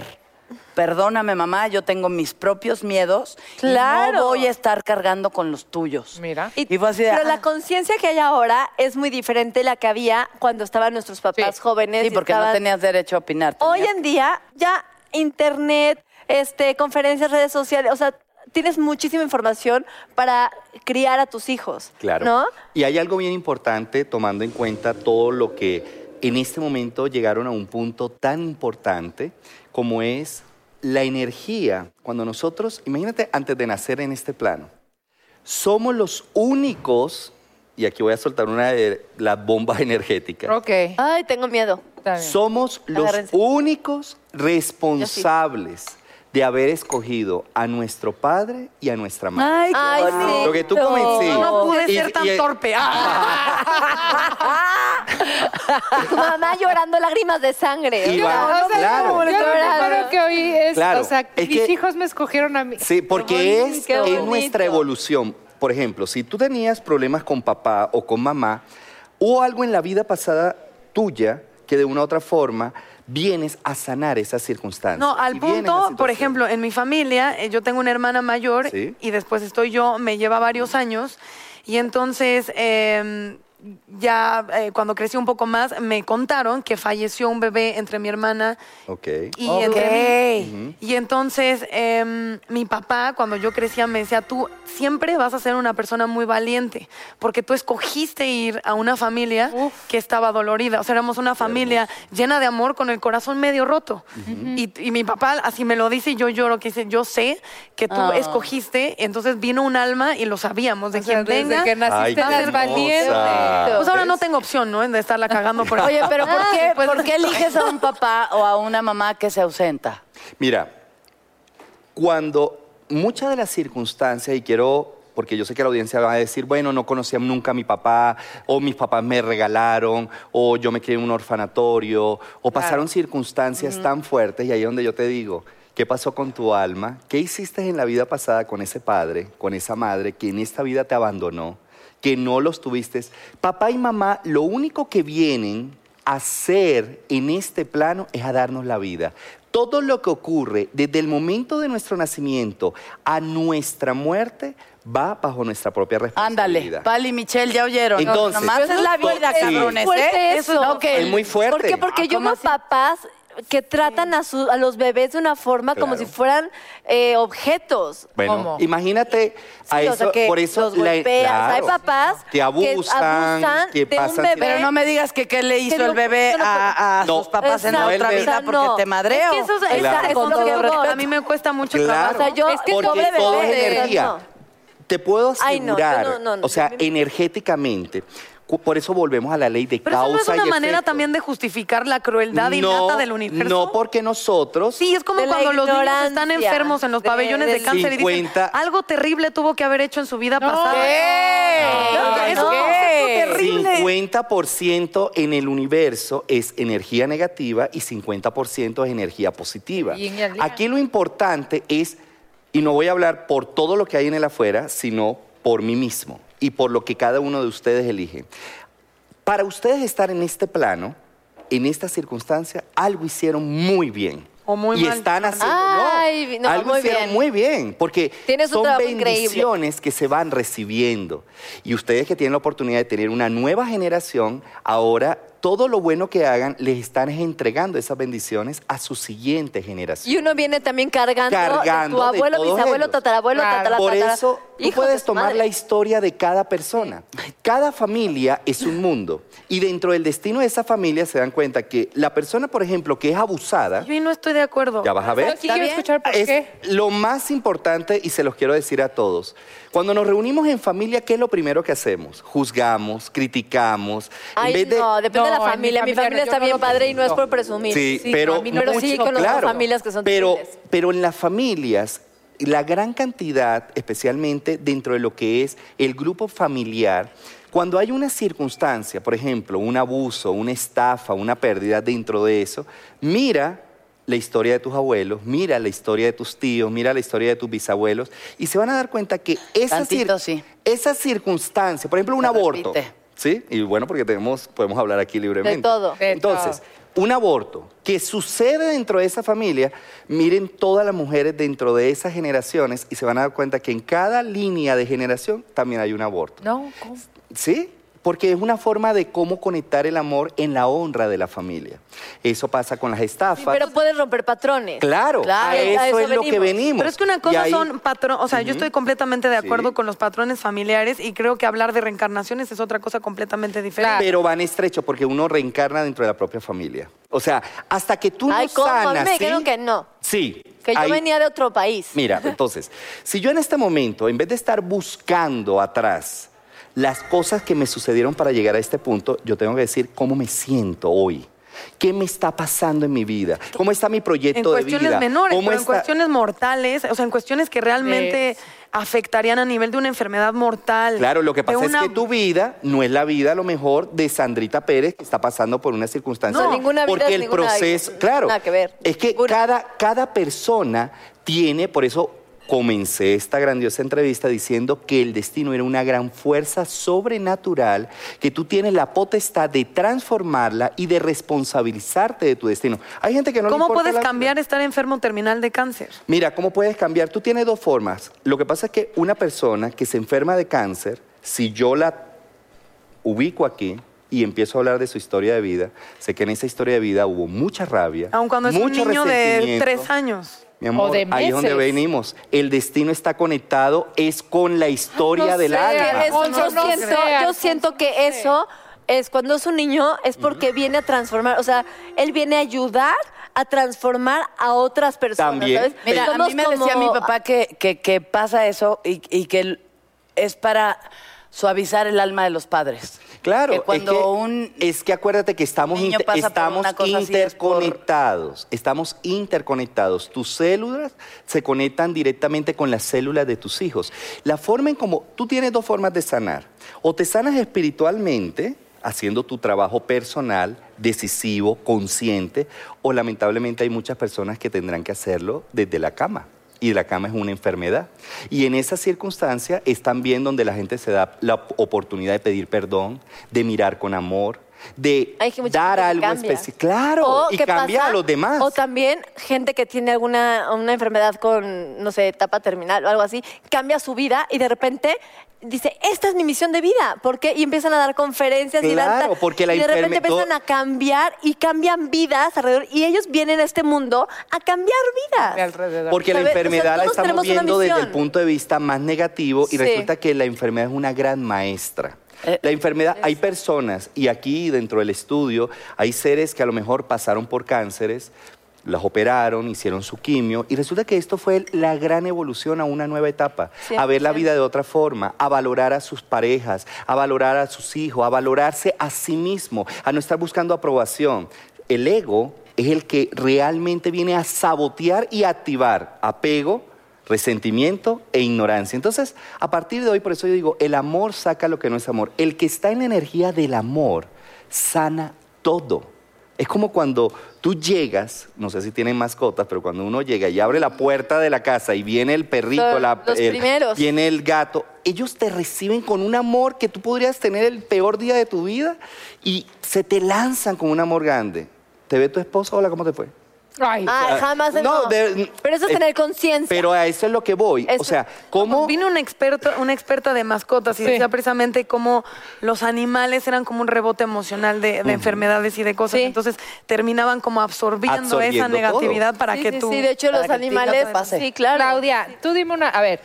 perdóname mamá, yo tengo mis propios miedos. y Claro. no voy a estar cargando con los tuyos. Mira. Y fue así de, Pero ah. la conciencia que hay ahora es muy diferente a la que había cuando estaban nuestros papás Sí. jóvenes. Sí, y porque no tenías derecho a opinar. Hoy en día ya internet, este, conferencias, redes sociales, o sea, tienes muchísima información para criar a tus hijos. Claro. ¿No? Y hay algo bien importante tomando en cuenta todo lo que en este momento llegaron a un punto tan importante como es la energía. Cuando nosotros, imagínate antes de nacer en este plano, somos los únicos, y aquí voy a soltar una de las bombas (laughs) energéticas, Ok. Ay, tengo miedo. Somos los Agárrense. únicos responsables de haber escogido a nuestro padre y a nuestra madre. Ay, qué Ay, bonito. Lo que tú comenté. Yo no pude Y- ser tan y- torpe. ¡Ah! (laughs) Tu mamá llorando lágrimas de sangre. Y Yo- va- no sé claro. lloraba. primero que oí es, Claro, o sea, es mis que- hijos me escogieron a mí. Sí, porque es, bonito. nuestra evolución. Por ejemplo, si tú tenías problemas con papá o con mamá, o algo en la vida pasada tuya que de una u otra forma vienes a sanar esas circunstancias. No, al punto, por ejemplo, en mi familia, eh, yo tengo una hermana mayor Sí. y después estoy yo, me lleva varios años. Y entonces, eh, ya eh, cuando crecí un poco más, me contaron que falleció un bebé entre mi hermana y Ok. entre mí. Y entonces em, mi papá, cuando yo crecía, me decía, tú siempre vas a ser una persona muy valiente, porque tú escogiste ir a una familia que estaba dolorida. O sea, éramos una familia llena de amor con el corazón medio roto. y, y mi papá así me lo dice y yo lloro, que dice, yo sé que tú Ah. escogiste, entonces vino un alma y lo sabíamos, de O sea, quien desde venga. que naciste Ay, eres hermosa. Pues ahora no tengo opción, ¿no? De estarla cagando por (laughs) Oye, pero ¿por qué, Pues- ¿por qué eliges a un papá o a una mamá que se ausenta? Mira, cuando muchas de las circunstancias, y quiero, porque yo sé que la audiencia va a decir, bueno, no conocía nunca a mi papá, o mis papás me regalaron, o yo me crié en un orfanatorio, o pasaron circunstancias tan fuertes, y ahí es donde yo te digo, ¿qué pasó con tu alma? ¿Qué hiciste en la vida pasada con ese padre, con esa madre, que en esta vida te abandonó? Que no los tuviste. Papá y mamá lo único que vienen a hacer en este plano es a darnos la vida. Todo lo que ocurre desde el momento de nuestro nacimiento a nuestra muerte va bajo nuestra propia Ándale, responsabilidad. Pali y Michelle, ya oyeron. Entonces, Nomás es la vida, cabrones, ¿eh? eso. no, Es muy fuerte. ¿Por qué? Porque Ah, yo ¿cómo veo papás que tratan a, su- a los bebés de una forma como si fueran eh, objetos. Bueno, ¿Cómo? imagínate a Sí, eso, o sea, que por eso los golpean. Hay papás que abusan, abusan que de un pasan bebé. Pero no me digas que qué le hizo no- el bebé no a, a sus papás en la otra vida O sea, porque no. te madreo. Es que eso es- Claro. Con es todo que respeto. A mí me cuesta mucho Claro, trabajo. O sea, yo- porque pobre bebé, todo es energía. no. Te puedo Ay, no, yo asegurar, no, no, no. o sea, energéticamente, por eso volvemos a la ley de Pero eso causa no es una y manera efecto. también de justificar la crueldad innata del universo. No, porque nosotros Sí, es como cuando los niños están enfermos en los de- pabellones de, cáncer y 50. dicen algo terrible tuvo que haber hecho en su vida pasada. No, es no. un concepto terrible. 50% en el universo es energía negativa y 50% es energía positiva. Y. Aquí lo importante es, y no voy a hablar por todo lo que hay en el afuera, sino por mí mismo y por lo que cada uno de ustedes elige. Para ustedes estar en este plano, en esta circunstancia, algo hicieron muy bien. O muy y mal. están haciendo Ay, no, algo muy hicieron bien. muy bien, porque son increíble. bendiciones que se van recibiendo. Y ustedes que tienen la oportunidad de tener una nueva generación, ahora todo lo bueno que hagan les están entregando esas bendiciones a su siguiente generación. Y uno viene también cargando, Cargando de tu de abuelo, todos bisabuelo, ellos. tatarabuelo, Claro. tatara, Por tatara. eso tú de puedes tomar madre. la historia de cada persona. Cada familia es un mundo. Y dentro del destino de esa familia se dan cuenta que la persona, por ejemplo, que es abusada, Yo no estoy de acuerdo. ya vas a ver. Aquí quiero escuchar por es qué. lo más importante y se los quiero decir a todos. Cuando nos reunimos en familia, ¿qué es lo primero que hacemos? Juzgamos, criticamos. Ay, en vez de, no, depende No, de la mi familia. Mi familia está no bien padre y no es por presumir. Sí, Sí, pero, a mí no me Pero sí conozco claro, familias que son pero, pero en las familias, la gran cantidad, especialmente dentro de lo que es el grupo familiar, cuando hay una circunstancia, por ejemplo, un abuso, una estafa, una pérdida dentro de eso, mira la historia de tus abuelos, mira la historia de tus tíos, mira la historia de tus bisabuelos, y se van a dar cuenta que esa, Tantito, sí. esa circunstancia, por ejemplo, un Se aborto, repite. ¿sí? Y bueno, porque tenemos, podemos hablar aquí libremente. De todo. De Entonces, un aborto que sucede dentro de esa familia, miren todas las mujeres dentro de esas generaciones y se van a dar cuenta que en cada línea de generación también hay un aborto. No, ¿cómo? ¿Sí? Porque es una forma de cómo conectar el amor en la honra de la familia. Eso pasa con las estafas. Pero puedes romper patrones. Claro, Claro, a a eso, es lo que venimos. Pero es que una cosa ahí- son patrones, o sea, yo estoy completamente de acuerdo Sí. con los patrones familiares y creo que hablar de reencarnaciones es otra cosa completamente diferente. Pero van estrecho porque uno reencarna dentro de la propia familia. O sea, hasta que tú Ay, no sanas. me ¿sí? dijeron que no. Sí. Que yo ahí- venía de otro país. Mira, entonces, si yo en este momento, en vez de estar buscando atrás las cosas que me sucedieron para llegar a este punto, yo tengo que decir cómo me siento hoy. ¿Qué me está pasando en mi vida? ¿Cómo está mi en proyecto de vida? cuestiones menores, ¿Cómo pero en cuestiones mortales, o sea, en cuestiones que realmente Es- afectarían a nivel de una enfermedad mortal. Claro, lo que pasa una- es que tu vida no es la vida a lo mejor de Sandrita Pérez que está pasando por una circunstancia. No, ninguna vida porque es el ninguna- proceso, claro, nada que ver. es que cada, cada persona tiene, por eso comencé esta grandiosa entrevista diciendo que el destino era una gran fuerza sobrenatural, que tú tienes la potestad de transformarla y de responsabilizarte de tu destino. Hay gente que no ¿Cómo puedes la- cambiar estar enfermo terminal de cáncer? Mira, ¿cómo puedes cambiar? Tú tienes dos formas. Lo que pasa es que una persona que se enferma de cáncer, si yo la ubico aquí y empiezo a hablar de su historia de vida, sé que en esa historia de vida hubo mucha rabia, Aun cuando es un mucho niño de resentimiento. tres años. Mi amor, O de ahí es donde venimos. El destino está conectado, es con la historia No del sé, alma. Eso, yo no siento, yo que eso es cuando es un niño, es porque viene a transformar, o sea, él viene a ayudar a transformar a otras personas. También. ¿sabes? Mira, a mí me decía mi papá que, que- que pasa eso y, y que es para suavizar el alma de los padres. Claro, Que cuando es, que, un es que acuérdate que estamos, inter- estamos es por- interconectados, estamos interconectados. Tus células se conectan directamente con las células de tus hijos. La forma en como tú tienes dos formas de sanar. O te sanas espiritualmente, haciendo tu trabajo personal, decisivo, consciente, o lamentablemente hay muchas personas que tendrán que hacerlo desde la cama. Y la cama es una enfermedad. Y en esa circunstancia es también donde la gente se da la oportunidad de pedir perdón, de mirar con amor, de Hay que mucha dar algo especial. Claro, O, y ¿qué cambia pasa? a los demás. O también gente que tiene alguna una enfermedad con, no sé, etapa terminal o algo así, cambia su vida y de repente dice, esta es mi misión de vida. ¿Por qué? Y empiezan a dar conferencias y, dan Claro, ta- porque la y de repente empiezan a cambiar y cambian vidas alrededor. Y ellos vienen a este mundo a cambiar vidas. Alrededor. Porque la ¿Sabes? O sea, enfermedad la estamos viendo desde el punto de vista más negativo y Sí. resulta que la enfermedad es una gran maestra. Eh, La enfermedad, hay personas, y aquí dentro del estudio hay seres que a lo mejor pasaron por cánceres, las operaron, hicieron su quimio, y resulta que esto fue la gran evolución a una nueva etapa, a ver la 100%. vida de otra forma, a valorar a sus parejas, a valorar a sus hijos, a valorarse a sí mismo, a no estar buscando aprobación. El ego es el que realmente viene a sabotear y activar apego, resentimiento e ignorancia. Entonces, a partir de hoy, por eso yo digo, el amor saca lo que no es amor. El que está en la energía del amor sana todo. Es como cuando tú llegas, no sé si tienen mascotas, pero cuando uno llega y abre la puerta de la casa y viene el perrito, la- los el- primeros. viene el gato, ellos te reciben con un amor que tú podrías tener el peor día de tu vida y se te lanzan con un amor grande. ¿Te ve tu esposo? Hola, ¿cómo te fue? Ay, Ah, jamás No, no. de- Pero eso es eh, tener conciencia. Pero a eso es lo que voy. O sea, ¿cómo? Vino un experto, una experta de mascotas y Sí. decía precisamente cómo los animales eran como un rebote emocional de, de enfermedades y de cosas. Sí. Entonces terminaban como absorbiendo, esa Absorbiendo negatividad todo. para sí, que sí, tú. sí, de hecho para los que a ti no te animales, pase. sí, claro. Claudia, tú dime una, a ver,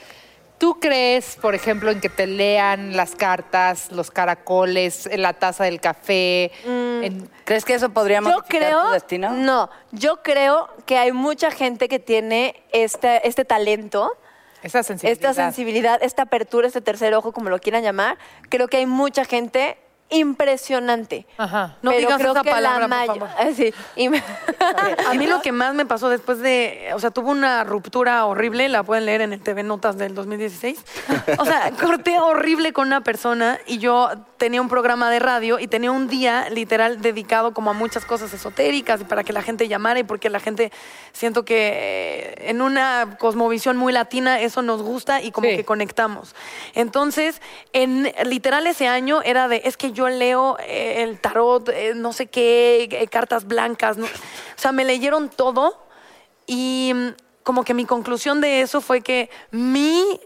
¿tú crees, por ejemplo, en que te lean las cartas, los caracoles, la taza del café? en- ¿Crees que eso podría Yo creo, tu destino? no, yo creo que hay mucha gente que tiene este, este talento, esa sensibilidad? esta sensibilidad, esta apertura, este tercer ojo, como lo quieran llamar. Creo que hay mucha gente impresionante. Ajá. No Pero digas creo esa que la palabra, por favor. (laughs) Sí, A mí lo que más me pasó después de, o sea, tuvo una ruptura horrible, la pueden leer en el TV Notas del 2016. O sea, (laughs) corté horrible con una persona y yo tenía un programa de radio y tenía un día literal dedicado como a muchas cosas esotéricas y para que la gente llamara y porque la gente siento que eh, en una cosmovisión muy latina eso nos gusta y como Sí. que conectamos. Entonces, en literal ese año era de, es que yo leo eh, el tarot, eh, no sé qué, eh, cartas blancas, ¿no? o sea, me leyeron todo y mm, como que mi conclusión de eso fue que mi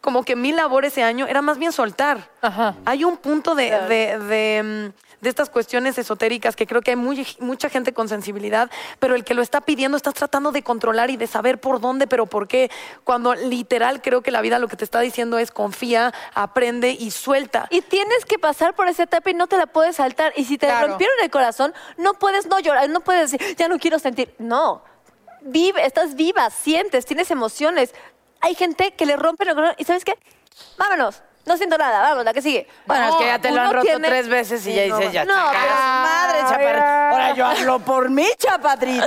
como que mi labor ese año era más bien soltar. Ajá. Hay un punto de, de- de, mm, de estas cuestiones esotéricas que creo que hay muy- mucha gente con sensibilidad, pero el que lo está pidiendo está tratando de controlar y de saber por dónde, pero por qué. Cuando literal creo que la vida lo que te está diciendo es confía, aprende y suelta. Y tienes que pasar por esa etapa y no te la puedes saltar. Y si te Claro. rompieron el corazón, no puedes no llorar, no puedes decir, ya no quiero sentir. No. Vive, estás viva, sientes, tienes emociones. Hay gente que le rompen el corazón y ¿sabes qué? Vámonos. No siento nada, vamos, la que sigue. Bueno, es que ya te lo uno han roto tiene- tres veces y ya no, dices, ya no, pero- madre, chaparrito. Ahora yo hablo por mí, chapatrito.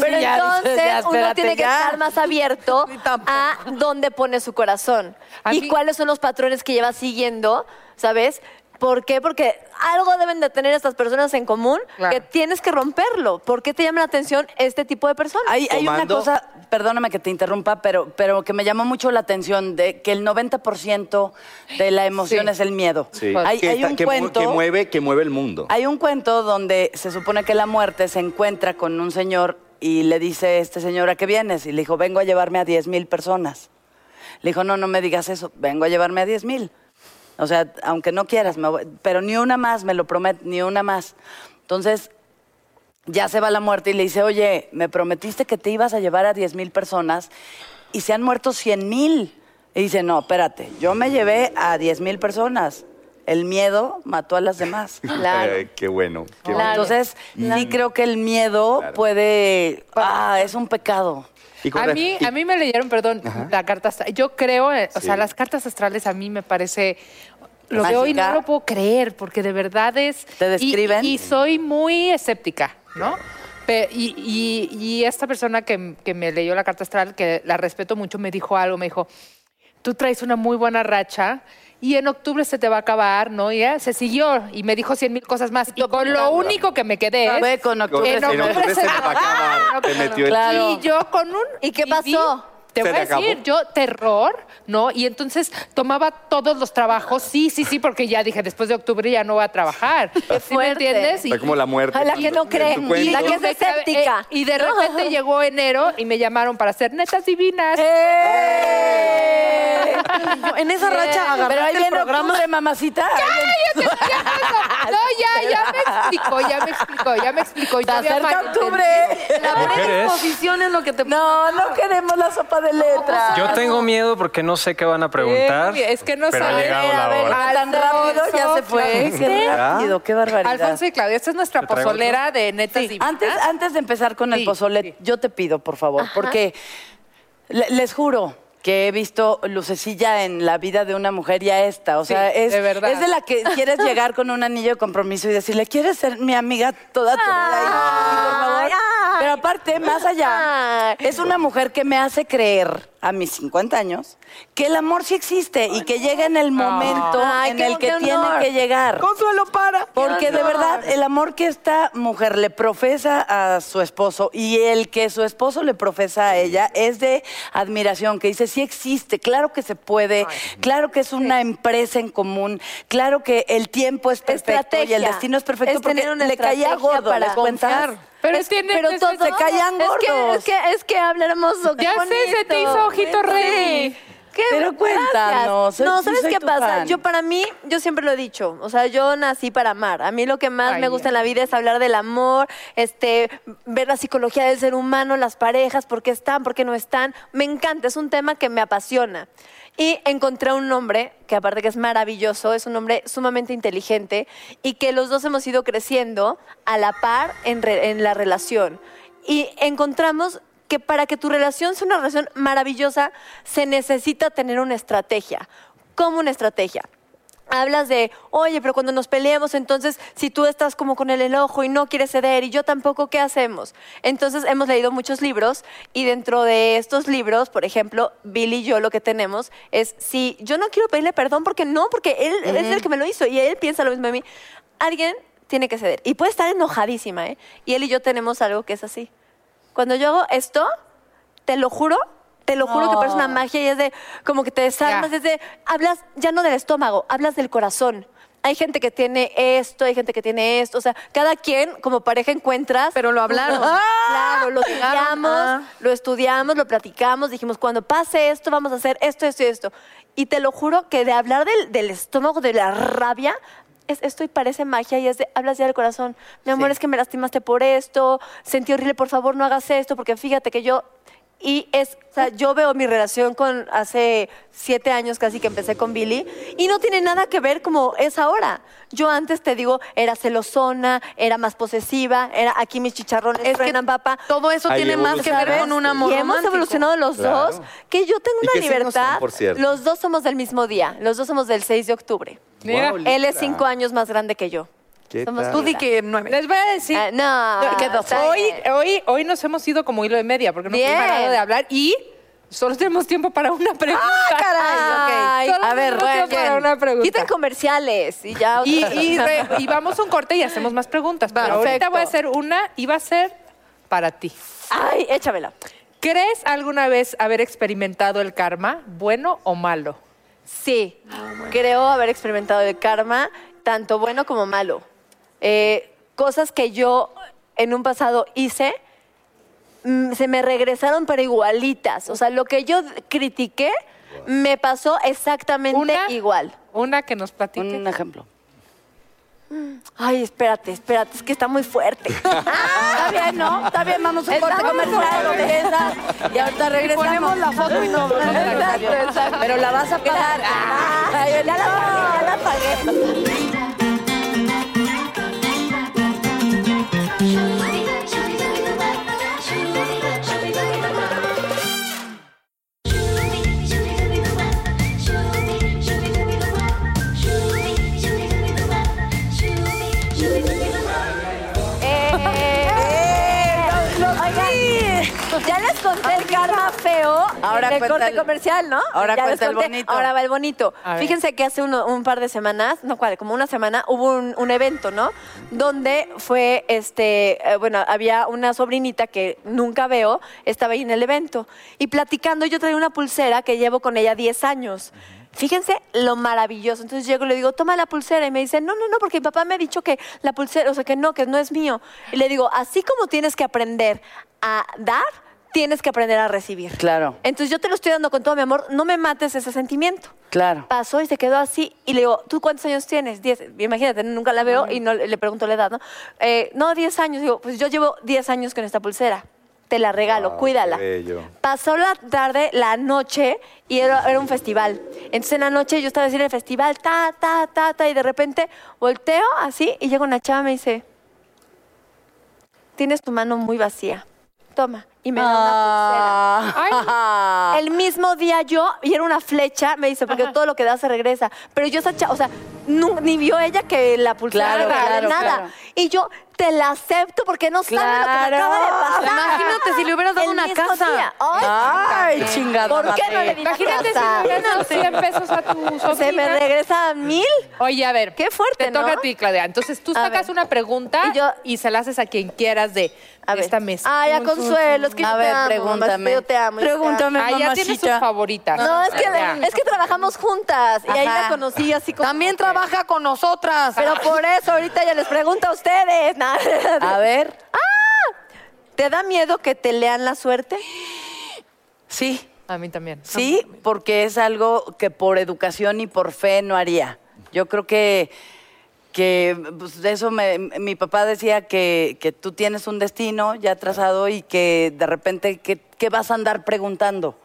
Pero Sí, ya entonces ya, uno espérate, tiene que ya. estar más abierto tampoco. a dónde pone su corazón A y mí- cuáles son los patrones que lleva siguiendo, ¿sabes? ¿Por qué? Porque algo deben de tener estas personas en común Claro. que tienes que romperlo. ¿Por qué te llama la atención este tipo de personas? Hay, hay una Tomando- cosa, perdóname que te interrumpa, pero, pero que me llamó mucho la atención de que el 90% de la emoción Sí. es el miedo. Sí. Hay, que, hay está- un que cuento. que mueve, que mueve el mundo. Hay un cuento donde se supone que la muerte se encuentra con un señor y le dice, este señor, ¿a qué vienes? Y le dijo, vengo a llevarme a 10 mil personas. Le dijo, no, no me digas eso, vengo a llevarme a 10 mil. O sea, aunque no quieras, me voy- pero ni una más, me lo prometo, ni una más. Entonces, ya se va la muerte y le dice, oye, me prometiste que te ibas a llevar a 10 mil personas y se han muerto 100 mil. Y dice, no, espérate, yo me llevé a 10 mil personas. El miedo mató a las demás. (laughs) Claro. Eh, qué bueno. qué Claro. bueno. Entonces, sí creo que el miedo Claro. puede... Ah, es un pecado. A mí, a mí me leyeron, perdón, la carta astral. Yo creo, eh, o Sí. sea, las cartas astrales a mí me parece. Lo veo y Mágica. no lo puedo creer, porque de verdad es. ¿Te y- describen? Y, soy muy escéptica, ¿no? Pe- y, y- y esta persona que, que me leyó la carta astral, que la respeto mucho, me dijo algo, me dijo, tú traes una muy buena racha y en octubre se te va a acabar, ¿no? Y ya se siguió y me dijo cien mil cosas más. Y con lo único que me quedé es... Con octubre. En octubre octubre se te te va a acabar. Te metió el Claro. y yo con un... ¿Y qué viví- pasó? Te ¿Se voy a te acabó? decir, yo terror, ¿no? Y entonces tomaba todos los trabajos, sí, sí, sí, porque ya dije, después de octubre ya no voy a trabar. ¿Sí me entiendes? Está como la muerte. A la que no cree. La que es me escéptica. eh, y de repente (laughs) llegó enero y me llamaron para hacer netas divinas. ¡Eh! en esa racha agarraste Pero ahí el viene programa. octubre, mamacita. No, ya, ya me explicó, ya me explicó, ya me explicó. Ya malentendido. octubre. La buena exposición es lo que te No, no queremos la sopa de letras. Yo tengo miedo porque no sé qué van a preguntar. Eh, es que no pero ha llegado la hora. Ah, tan rápido ya se fue. Qué rápido, qué barbaridad. Alfonso y Claudia, esta es nuestra ¿Te traigo pozolera de netas divinas. Antes, antes de empezar con el Sí, pozole, sí. yo te pido, por favor, porque le- les juro que he visto lucecilla en la vida de una mujer y a esta. O sea, Sí, es, de verdad. es de la que quieres llegar con un anillo de compromiso y decirle, ¿quieres ser mi amiga toda tu vida? Por favor. Pero aparte, más allá, es una mujer que me hace creer a mis 50 años que el amor sí existe y que llega en el momento Ay, en el que tiene que llegar. Consuelo para. Porque de verdad, el amor que esta mujer le profesa a su esposo y el que su esposo le profesa a ella es de admiración, que dice, sí existe, claro que se puede, claro que es una empresa en común, claro que el tiempo es perfecto y el destino es perfecto Es porque tener una le caía gordo, para confiar. Pero Es- tiene- pero es- todo, se caían Es que, gordos. es que, es que habla hermoso. qué Ya sé, se te hizo ojito Sí. rey. Qué Pero cuéntanos, soy- No, ¿sabes soy qué tu pasa? fan. Yo para mí, yo siempre lo he dicho, o sea, yo nací para amar. A mí lo que más Ay, me gusta en la vida es hablar del amor, este, ver la psicología del ser humano, las parejas, por qué están, por qué no están. Me encanta, es un tema que me apasiona. Y encontré un hombre que aparte que es maravilloso, es un hombre sumamente inteligente y que los dos hemos ido creciendo a la par en, re- en la relación. Y encontramos que para que tu relación sea una relación maravillosa, se necesita tener una estrategia. ¿Cómo una estrategia? Hablas de, oye, pero cuando nos peleemos, entonces, si tú estás como con el enojo y no quieres ceder y yo tampoco, ¿qué hacemos? Entonces, hemos leído muchos libros y dentro de estos libros, por ejemplo, Billy y yo lo que tenemos es, si yo no quiero pedirle perdón, porque no, porque él es el que me lo hizo y él piensa lo mismo de mí, alguien tiene que ceder. Y puede estar enojadísima, ¿eh? Y él y yo tenemos algo que es así. Cuando yo hago esto, te lo juro, te lo juro que parece una magia y es de como que te desarmas, Ya. es de hablas ya no del estómago, hablas del corazón. hay gente que tiene esto, hay gente que tiene esto. O sea, cada quien como pareja encuentras. Pero lo hablaron. (laughs) Claro, lo estudiamos, Ah. lo estudiamos, lo platicamos, dijimos, cuando pase esto, vamos a hacer esto, esto y esto. Y te lo juro que de hablar del, del estómago, de la rabia, es esto y parece magia y es de, hablas ya del corazón. Mi amor, es que me lastimaste por esto, sentí horrible, por favor no hagas esto, porque fíjate que yo... Y es, o sea, yo veo mi relación con hace siete años casi que empecé con Billy y no tiene nada que ver como es ahora. Yo antes te digo, era celosona, era más posesiva, era aquí mis chicharrones Es que truenan, papá. todo eso Ahí tiene más que ver con un amor Y hemos romántico. evolucionado los Claro. dos, que yo tengo ¿Y una libertad. son, por cierto? Los dos somos del mismo día, los dos somos del 6 de octubre. Mira, Wow, Él es cinco años más grande que yo. ¿Qué Somos tal? Tú di que nueve. les voy a decir. Ah, no, que está hoy, bien. hoy, hoy nos hemos ido como hilo de media porque no hemos Bien. parado de hablar y solo tenemos tiempo para una pregunta. Ah, caray, ok. Solo A ver, tenemos tiempo ¿quién? para una pregunta. Quiten comerciales y ya. Y, y re- y vamos a un corte y hacemos más preguntas. Pero ahorita Perfecto. voy a hacer una y va a ser para ti. Ay, échamela. ¿Crees alguna vez haber experimentado el karma, bueno o malo? Sí, creo haber experimentado el karma, tanto bueno como malo. Eh, cosas que yo en un pasado hice, mm, se me regresaron pero igualitas. O sea, lo que yo critiqué me pasó exactamente Una. igual. Una que nos platique. Un ejemplo. Ay, espérate, espérate, es que está muy fuerte. (laughs) está bien, ¿no? Está bien, vamos a un corte comercial, y ahorita regresamos. ponemos la foto y todo. Exacto, exacto. Pero la vas a pagar. Ay, ya la pagué, ya la pagué. Ya les conté el karma feo Ahora en el cuenta corte el- comercial, ¿no? ahora Ya les cuenta el bonito. Ahora va el bonito. Fíjense que hace uno- un par de semanas, no cuál, como una semana, hubo un, un evento, ¿no? Donde fue, este, eh, bueno, había una sobrinita que nunca veo, estaba ahí en el evento. Y platicando, yo traía una pulsera que llevo con ella 10 años. Fíjense lo maravilloso. Entonces llego y le digo, toma la pulsera. Y me dice, no, no, no, porque mi papá me ha dicho que la pulsera, o sea, que no, que no es mío. Y le digo, así como tienes que aprender a dar, tienes que aprender a recibir. Claro, Entonces yo te lo estoy dando con todo mi amor, no me mates ese sentimiento. claro. Pasó y se quedó así y le digo, ¿tú cuántos años tienes? Diez. Imagínate, nunca la veo y no le pregunto la edad, ¿no? Eh, no, diez años. Digo, pues yo llevo diez años con esta pulsera. Te la regalo, Wow, cuídala. qué bello. Pasó la tarde, la noche, y era, era un festival. Entonces en la noche yo estaba así en el festival, ta, ta, ta, ta, y de repente volteo así y llega una chava y me dice, tienes tu mano muy vacía. Toma. Y me da una pulsera. El mismo día yo, y era una flecha, me dice, porque todo lo que da se regresa. Pero yo esa chava, o sea, nu- ni vio ella que la pulsera Claro, claro, nada. claro. Y yo te la acepto porque no sabe lo que me acaba de pasar. Imagínate si le hubieras dado El una mismo casa. día. Ay, Ay, chingada. ¿Por qué no le di Imagínate si casa? le hubieras dado 100 pesos a tu sobrina. (laughs) Se me regresan mil. Oye, a ver. Qué fuerte, Te toca ¿no? a ti, Claudia. Entonces tú A sacas ver. una pregunta Y yo- y se la haces a quien quieras de A ver. esta mesa. Ay, a Consuelo, es que A yo ver, te amo, pregúntame. mamacita, yo te amo. Pregúntame, Ah, ya tienes sus favoritas. No, es que, es que trabajamos juntas y ahí la conocí así como... También trabaja con nosotras. Pero por eso ahorita ya les pregunto a ustedes. A ver. ¿Te da miedo que te lean la suerte? Sí, A mí también. sí, porque es algo que por educación y por fe no haría. Yo creo que, que pues, de eso me- mi papá decía que, que tú tienes un destino ya trazado y que de repente, ¿qué, qué vas a andar preguntando?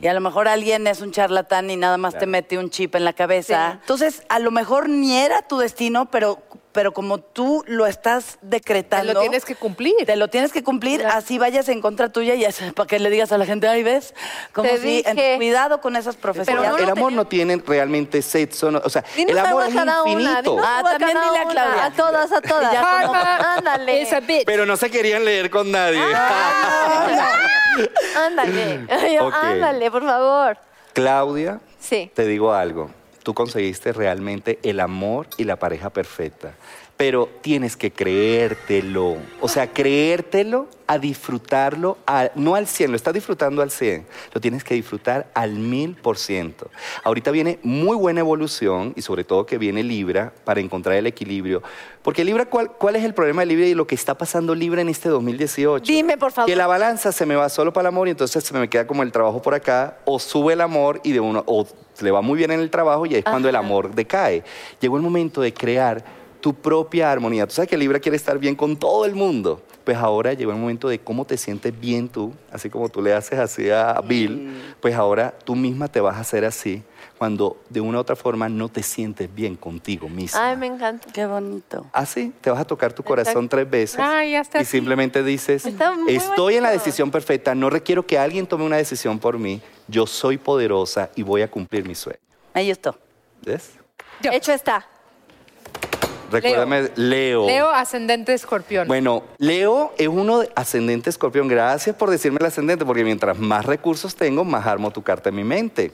Y a lo mejor alguien es un charlatán y nada más te mete un chip en la cabeza. Sí. Entonces, a lo mejor ni era tu destino, pero, pero como tú lo estás Te decretando. lo tienes que cumplir. Te lo tienes que cumplir, así vayas en contra tuya y es para que le digas a la gente, ay, ¿ves? Como Te si, en- cuidado con esas profecías. Pero no el amor tenía- no tiene realmente sexo, no- o sea, Dinos el amor algo es a cada una. infinito. dinos Ah, algo también cada dile a una. Claudia. A todas, a todas. (laughs) Ya como- Ándale. It's a bitch. Pero no se querían leer con nadie. (laughs) Ándale. Ay, Ok. Ándale, por favor. Claudia, Sí. te digo algo. Tú conseguiste realmente el amor y la pareja perfecta. Pero tienes que creértelo. O sea, creértelo a disfrutarlo, a- no al 100, lo estás disfrutando al 100, lo tienes que disfrutar al 1000%. Ahorita viene muy buena evolución y sobre todo que viene Libra para encontrar el equilibrio. Porque Libra, ¿cuál, cuál es el problema de Libra y lo que está pasando Libra en este 2018? Dime, por favor. Que la balanza se me va solo para el amor y entonces se me queda como el trabajo por acá, o sube el amor y de uno, o le va muy bien en el trabajo y es cuando el amor decae. Llegó el momento de crear tu propia armonía. Tú sabes que Libra quiere estar bien con todo el mundo. Pues ahora llegó el momento de cómo te sientes bien tú, así como tú le haces así a Bill, pues ahora tú misma te vas a hacer así cuando de una u otra forma no te sientes bien contigo misma. Ay, me encanta. Qué bonito. Así, te vas a tocar tu corazón tres veces Ay, ya está y así. simplemente dices, estoy en la decisión perfecta, no requiero que alguien tome una decisión por mí, yo soy poderosa y voy a cumplir mi sueño. Ahí está. ¿Ves? Yo. Hecho está. Recuérdame, Leo. Leo, ascendente escorpión. Bueno, Leo es uno de ascendente escorpión. Gracias por decirme el ascendente, porque mientras más recursos tengo, más armo tu carta en mi mente.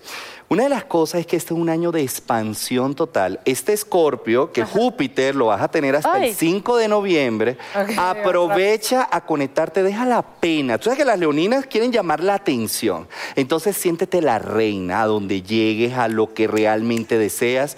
Una de las cosas es que este es un año de expansión total. Este escorpio, que Júpiter lo vas a tener hasta Ay. el 5 de noviembre, aprovecha a conectarte, deja la pena. Tú sabes que las leoninas quieren llamar la atención. Entonces siéntete la reina, a donde llegues, a lo que realmente deseas.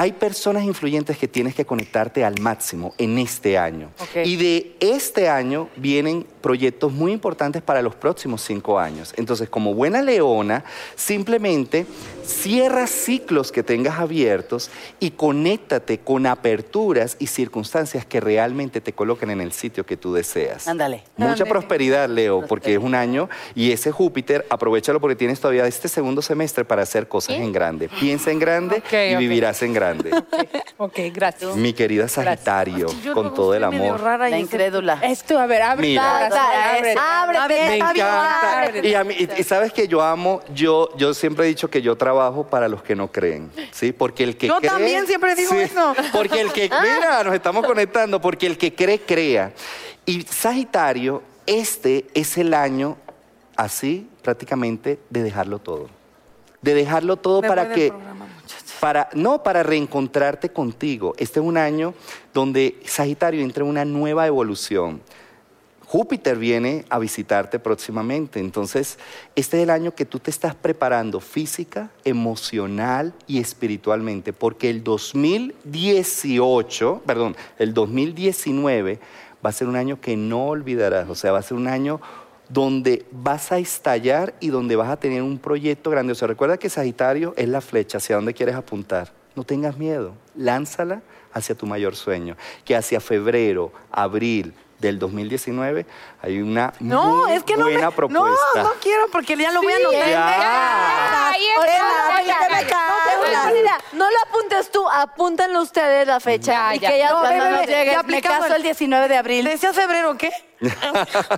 Hay personas influyentes que tienes que conectarte al máximo en este año. Ok. Y de este año vienen proyectos muy importantes para los próximos cinco años. Entonces, como buena leona, simplemente cierra ciclos que tengas abiertos y conéctate con aperturas y circunstancias que realmente te coloquen en el sitio que tú deseas. Ándale. Mucha prosperidad, Leo, porque es un año y ese Júpiter, aprovechalo porque tienes todavía este segundo semestre para hacer cosas en grande. Piensa en grande Ok, y vivirás en grande. (laughs) Ok, gracias. Mi querida Sagitario, Yo con todo el medio amor. rara y La incrédula. Esto, a ver, abre. Mira. ahora sí, ábrete. Ábrete, Me encanta. ábrete. Y, a mí- y- y sabes que yo amo, yo, yo siempre he dicho que yo trabajo para los que no creen, ¿sí? Porque el que Yo cree... también siempre digo eso. (laughs) Porque el que, mira, nos estamos conectando, porque el que cree, crea. Y Sagitario, este es el año, así, prácticamente, de dejarlo todo. De dejarlo todo Me para del que... programa. Para, no, para reencontrarte contigo. Este es un año donde Sagitario entra en una nueva evolución. Júpiter viene a visitarte próximamente. Entonces, este es el año que tú te estás preparando física, emocional y espiritualmente, porque el 2018, perdón, el 2019 va a ser un año que no olvidarás. O sea, va a ser un año donde vas a estallar y donde vas a tener un proyecto grandioso. Recuerda que Sagitario es la flecha hacia donde quieres apuntar. No tengas miedo, lánzala hacia tu mayor sueño, que hacia febrero, abril del 2019 hay una No, muy es que no me... buena No, propuesta. no quiero porque ya lo voy a anotar. Ya. Ya, ya, ya, ya. No lo apuntes tú, apúntenlo ustedes la fecha. Ya, y ya. que ellas No, lleguen. ya Me caso el 19 de abril. ¿Decía febrero qué?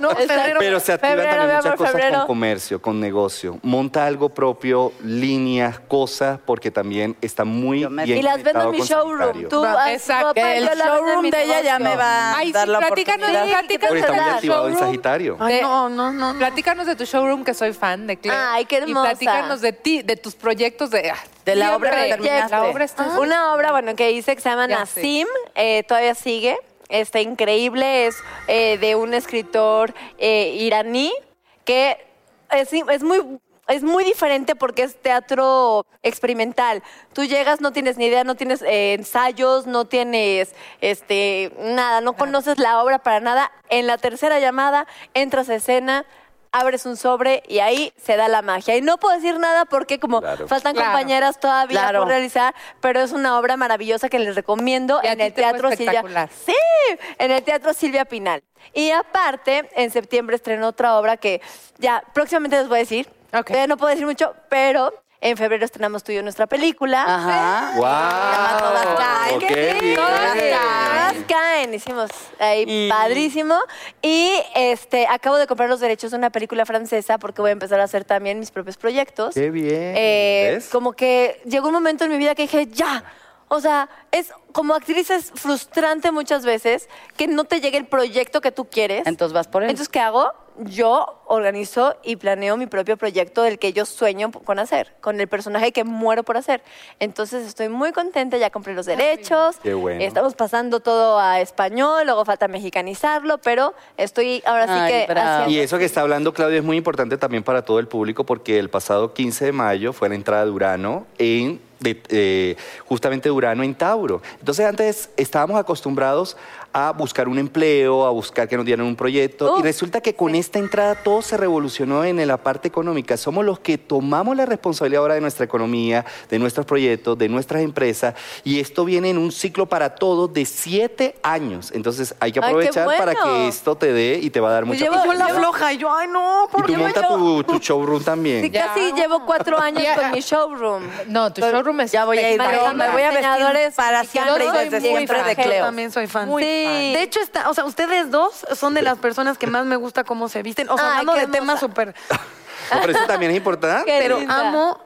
No, (laughs) febrero. Pero se activan Febrero, también muchas amor, cosas febrero. con comercio, con negocio. Monta algo propio, líneas, cosas, porque también está muy me- bien Y las vendo en conectado mi con showroom. Tú exacto. Que el showroom de ella ya me va a Ay, dar sí, la platícanos, oportunidad. platícanos Porque está muy de tu activado en showroom. Sagitario. Ay, no, no, no. no. Platícanos de tu showroom, que soy fan de Cleo. Ay, qué hermosa. Y platícanos de ti, de tus proyectos de... ah, De la obra que terminaste. La obra está... Una obra, bueno, que hice que se llama Ya. Nassim, eh, todavía sigue. Está increíble, es eh, de un escritor eh, iraní que es, es muy... Es muy diferente porque es teatro experimental. Tú llegas, no tienes ni idea, no tienes eh, ensayos, no tienes este nada, no conoces la obra para nada. En la tercera llamada entras a escena, abres un sobre y ahí se da la magia. Y no puedo decir nada porque como Claro. faltan Claro. compañeras todavía Claro. por realizar, pero es una obra maravillosa que les recomiendo Y en el Teatro Silvia. Sí, en el Teatro Silvia Pinal. Y aparte, en septiembre estrenó otra obra que ya próximamente les voy a decir. No puedo decir mucho, pero en febrero estrenamos tú y yo nuestra película. Ajá. ¡Wow! Todas caen. Ok, ¡Qué bien. Todas caen. caen. Hicimos ahí padrísimo. Y este acabo de comprar los derechos de una película francesa porque voy a empezar a hacer también mis propios proyectos. ¡Qué bien! Eh, ¿Ves? como que llegó un momento en mi vida que dije, ya. O sea, es como actriz es frustrante muchas veces que no te llegue el proyecto que tú quieres. Entonces vas por él. Entonces, ¿qué hago? Yo organizo y planeo mi propio proyecto del que yo sueño con hacer, con el personaje que muero por hacer. Entonces estoy muy contenta, ya compré los derechos, Qué bueno. estamos pasando todo a español, luego falta mexicanizarlo, pero estoy ahora sí Ay, que haciendo- Y eso que está hablando Claudia es muy importante también para todo el público porque el pasado 15 de mayo fue la entrada de Urano en de, eh, justamente de Urano en Tauro. Entonces antes estábamos acostumbrados a buscar un empleo, a buscar que nos dieran un proyecto y resulta que con esta entrada todo se revolucionó en la parte económica. Somos los que tomamos la responsabilidad ahora de nuestra economía, de nuestros proyectos, de nuestras empresas y esto viene en un ciclo para todos de siete años. Entonces hay que Ay, aprovechar para que esto te dé y te va a dar mucha llevo- Y yo la floja, y yo, ay, no, y ¿por tú qué montas tu, tu showroom también. Sí, casi llevo cuatro años Ya. con mi showroom. No, tu showroom es Ya voy a ir, me voy a vestir para siempre y Yo desde muy siempre de Yo Cleo. también soy fan. Muy Sí. De hecho, está, o sea, ustedes dos son de las personas que más me gusta cómo se visten. O sea, Ay, hablando de temas súper... (laughs) No, pero eso también es importante. Qué Pero amo,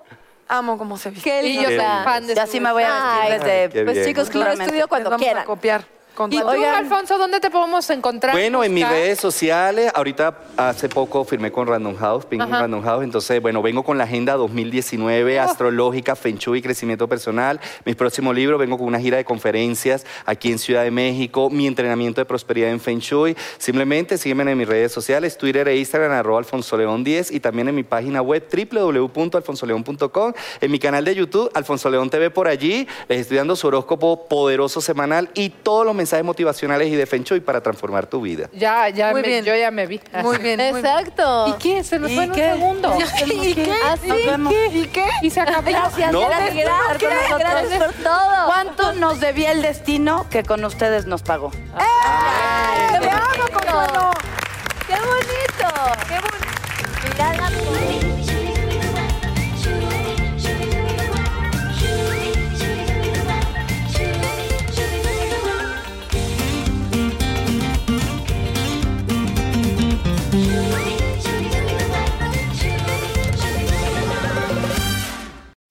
amo cómo se visten. Qué Y yo soy fan de Ya sí me voy a Ay, vestir desde... qué Pues bien. chicos, Seguramente. Estudio cuando vamos quieran. a copiar. ¿Y tú, Oigan, Alfonso, dónde te podemos encontrar? Bueno, en mis redes sociales, ahorita hace poco firmé con Random House, Pink Ajá. Random House, entonces, bueno, vengo con la agenda 2019, astrológica, Feng Shui, crecimiento personal. Mis próximos libros, vengo con una gira de conferencias aquí en Ciudad de México, mi entrenamiento de prosperidad en Feng Shui. Simplemente sígueme en mis redes sociales, Twitter e Instagram, arroba Alfonso León 10 y también en mi página web www.alfonsoleón.com, en mi canal de YouTube, Alfonso León TV por allí, les estoy dando su horóscopo poderoso semanal y todos los mensajes motivacionales y de Feng Shui para transformar tu vida. Ya, ya, Muy me- bien. yo ya me vi. Muy bien, muy bien. Exacto. ¿Y qué? Se nos ¿Y fue en un qué? segundo. ¿Y qué? Así. Nos vemos. ¿Y qué? Y se acabó. Gracias, No. gracias, gracias, gracias por todo. ¿Cuánto nos debía el destino que con ustedes nos pagó? ¡Ay, ¡Qué bonito! ¡Qué bonito! ¡Qué bonito! Mirad la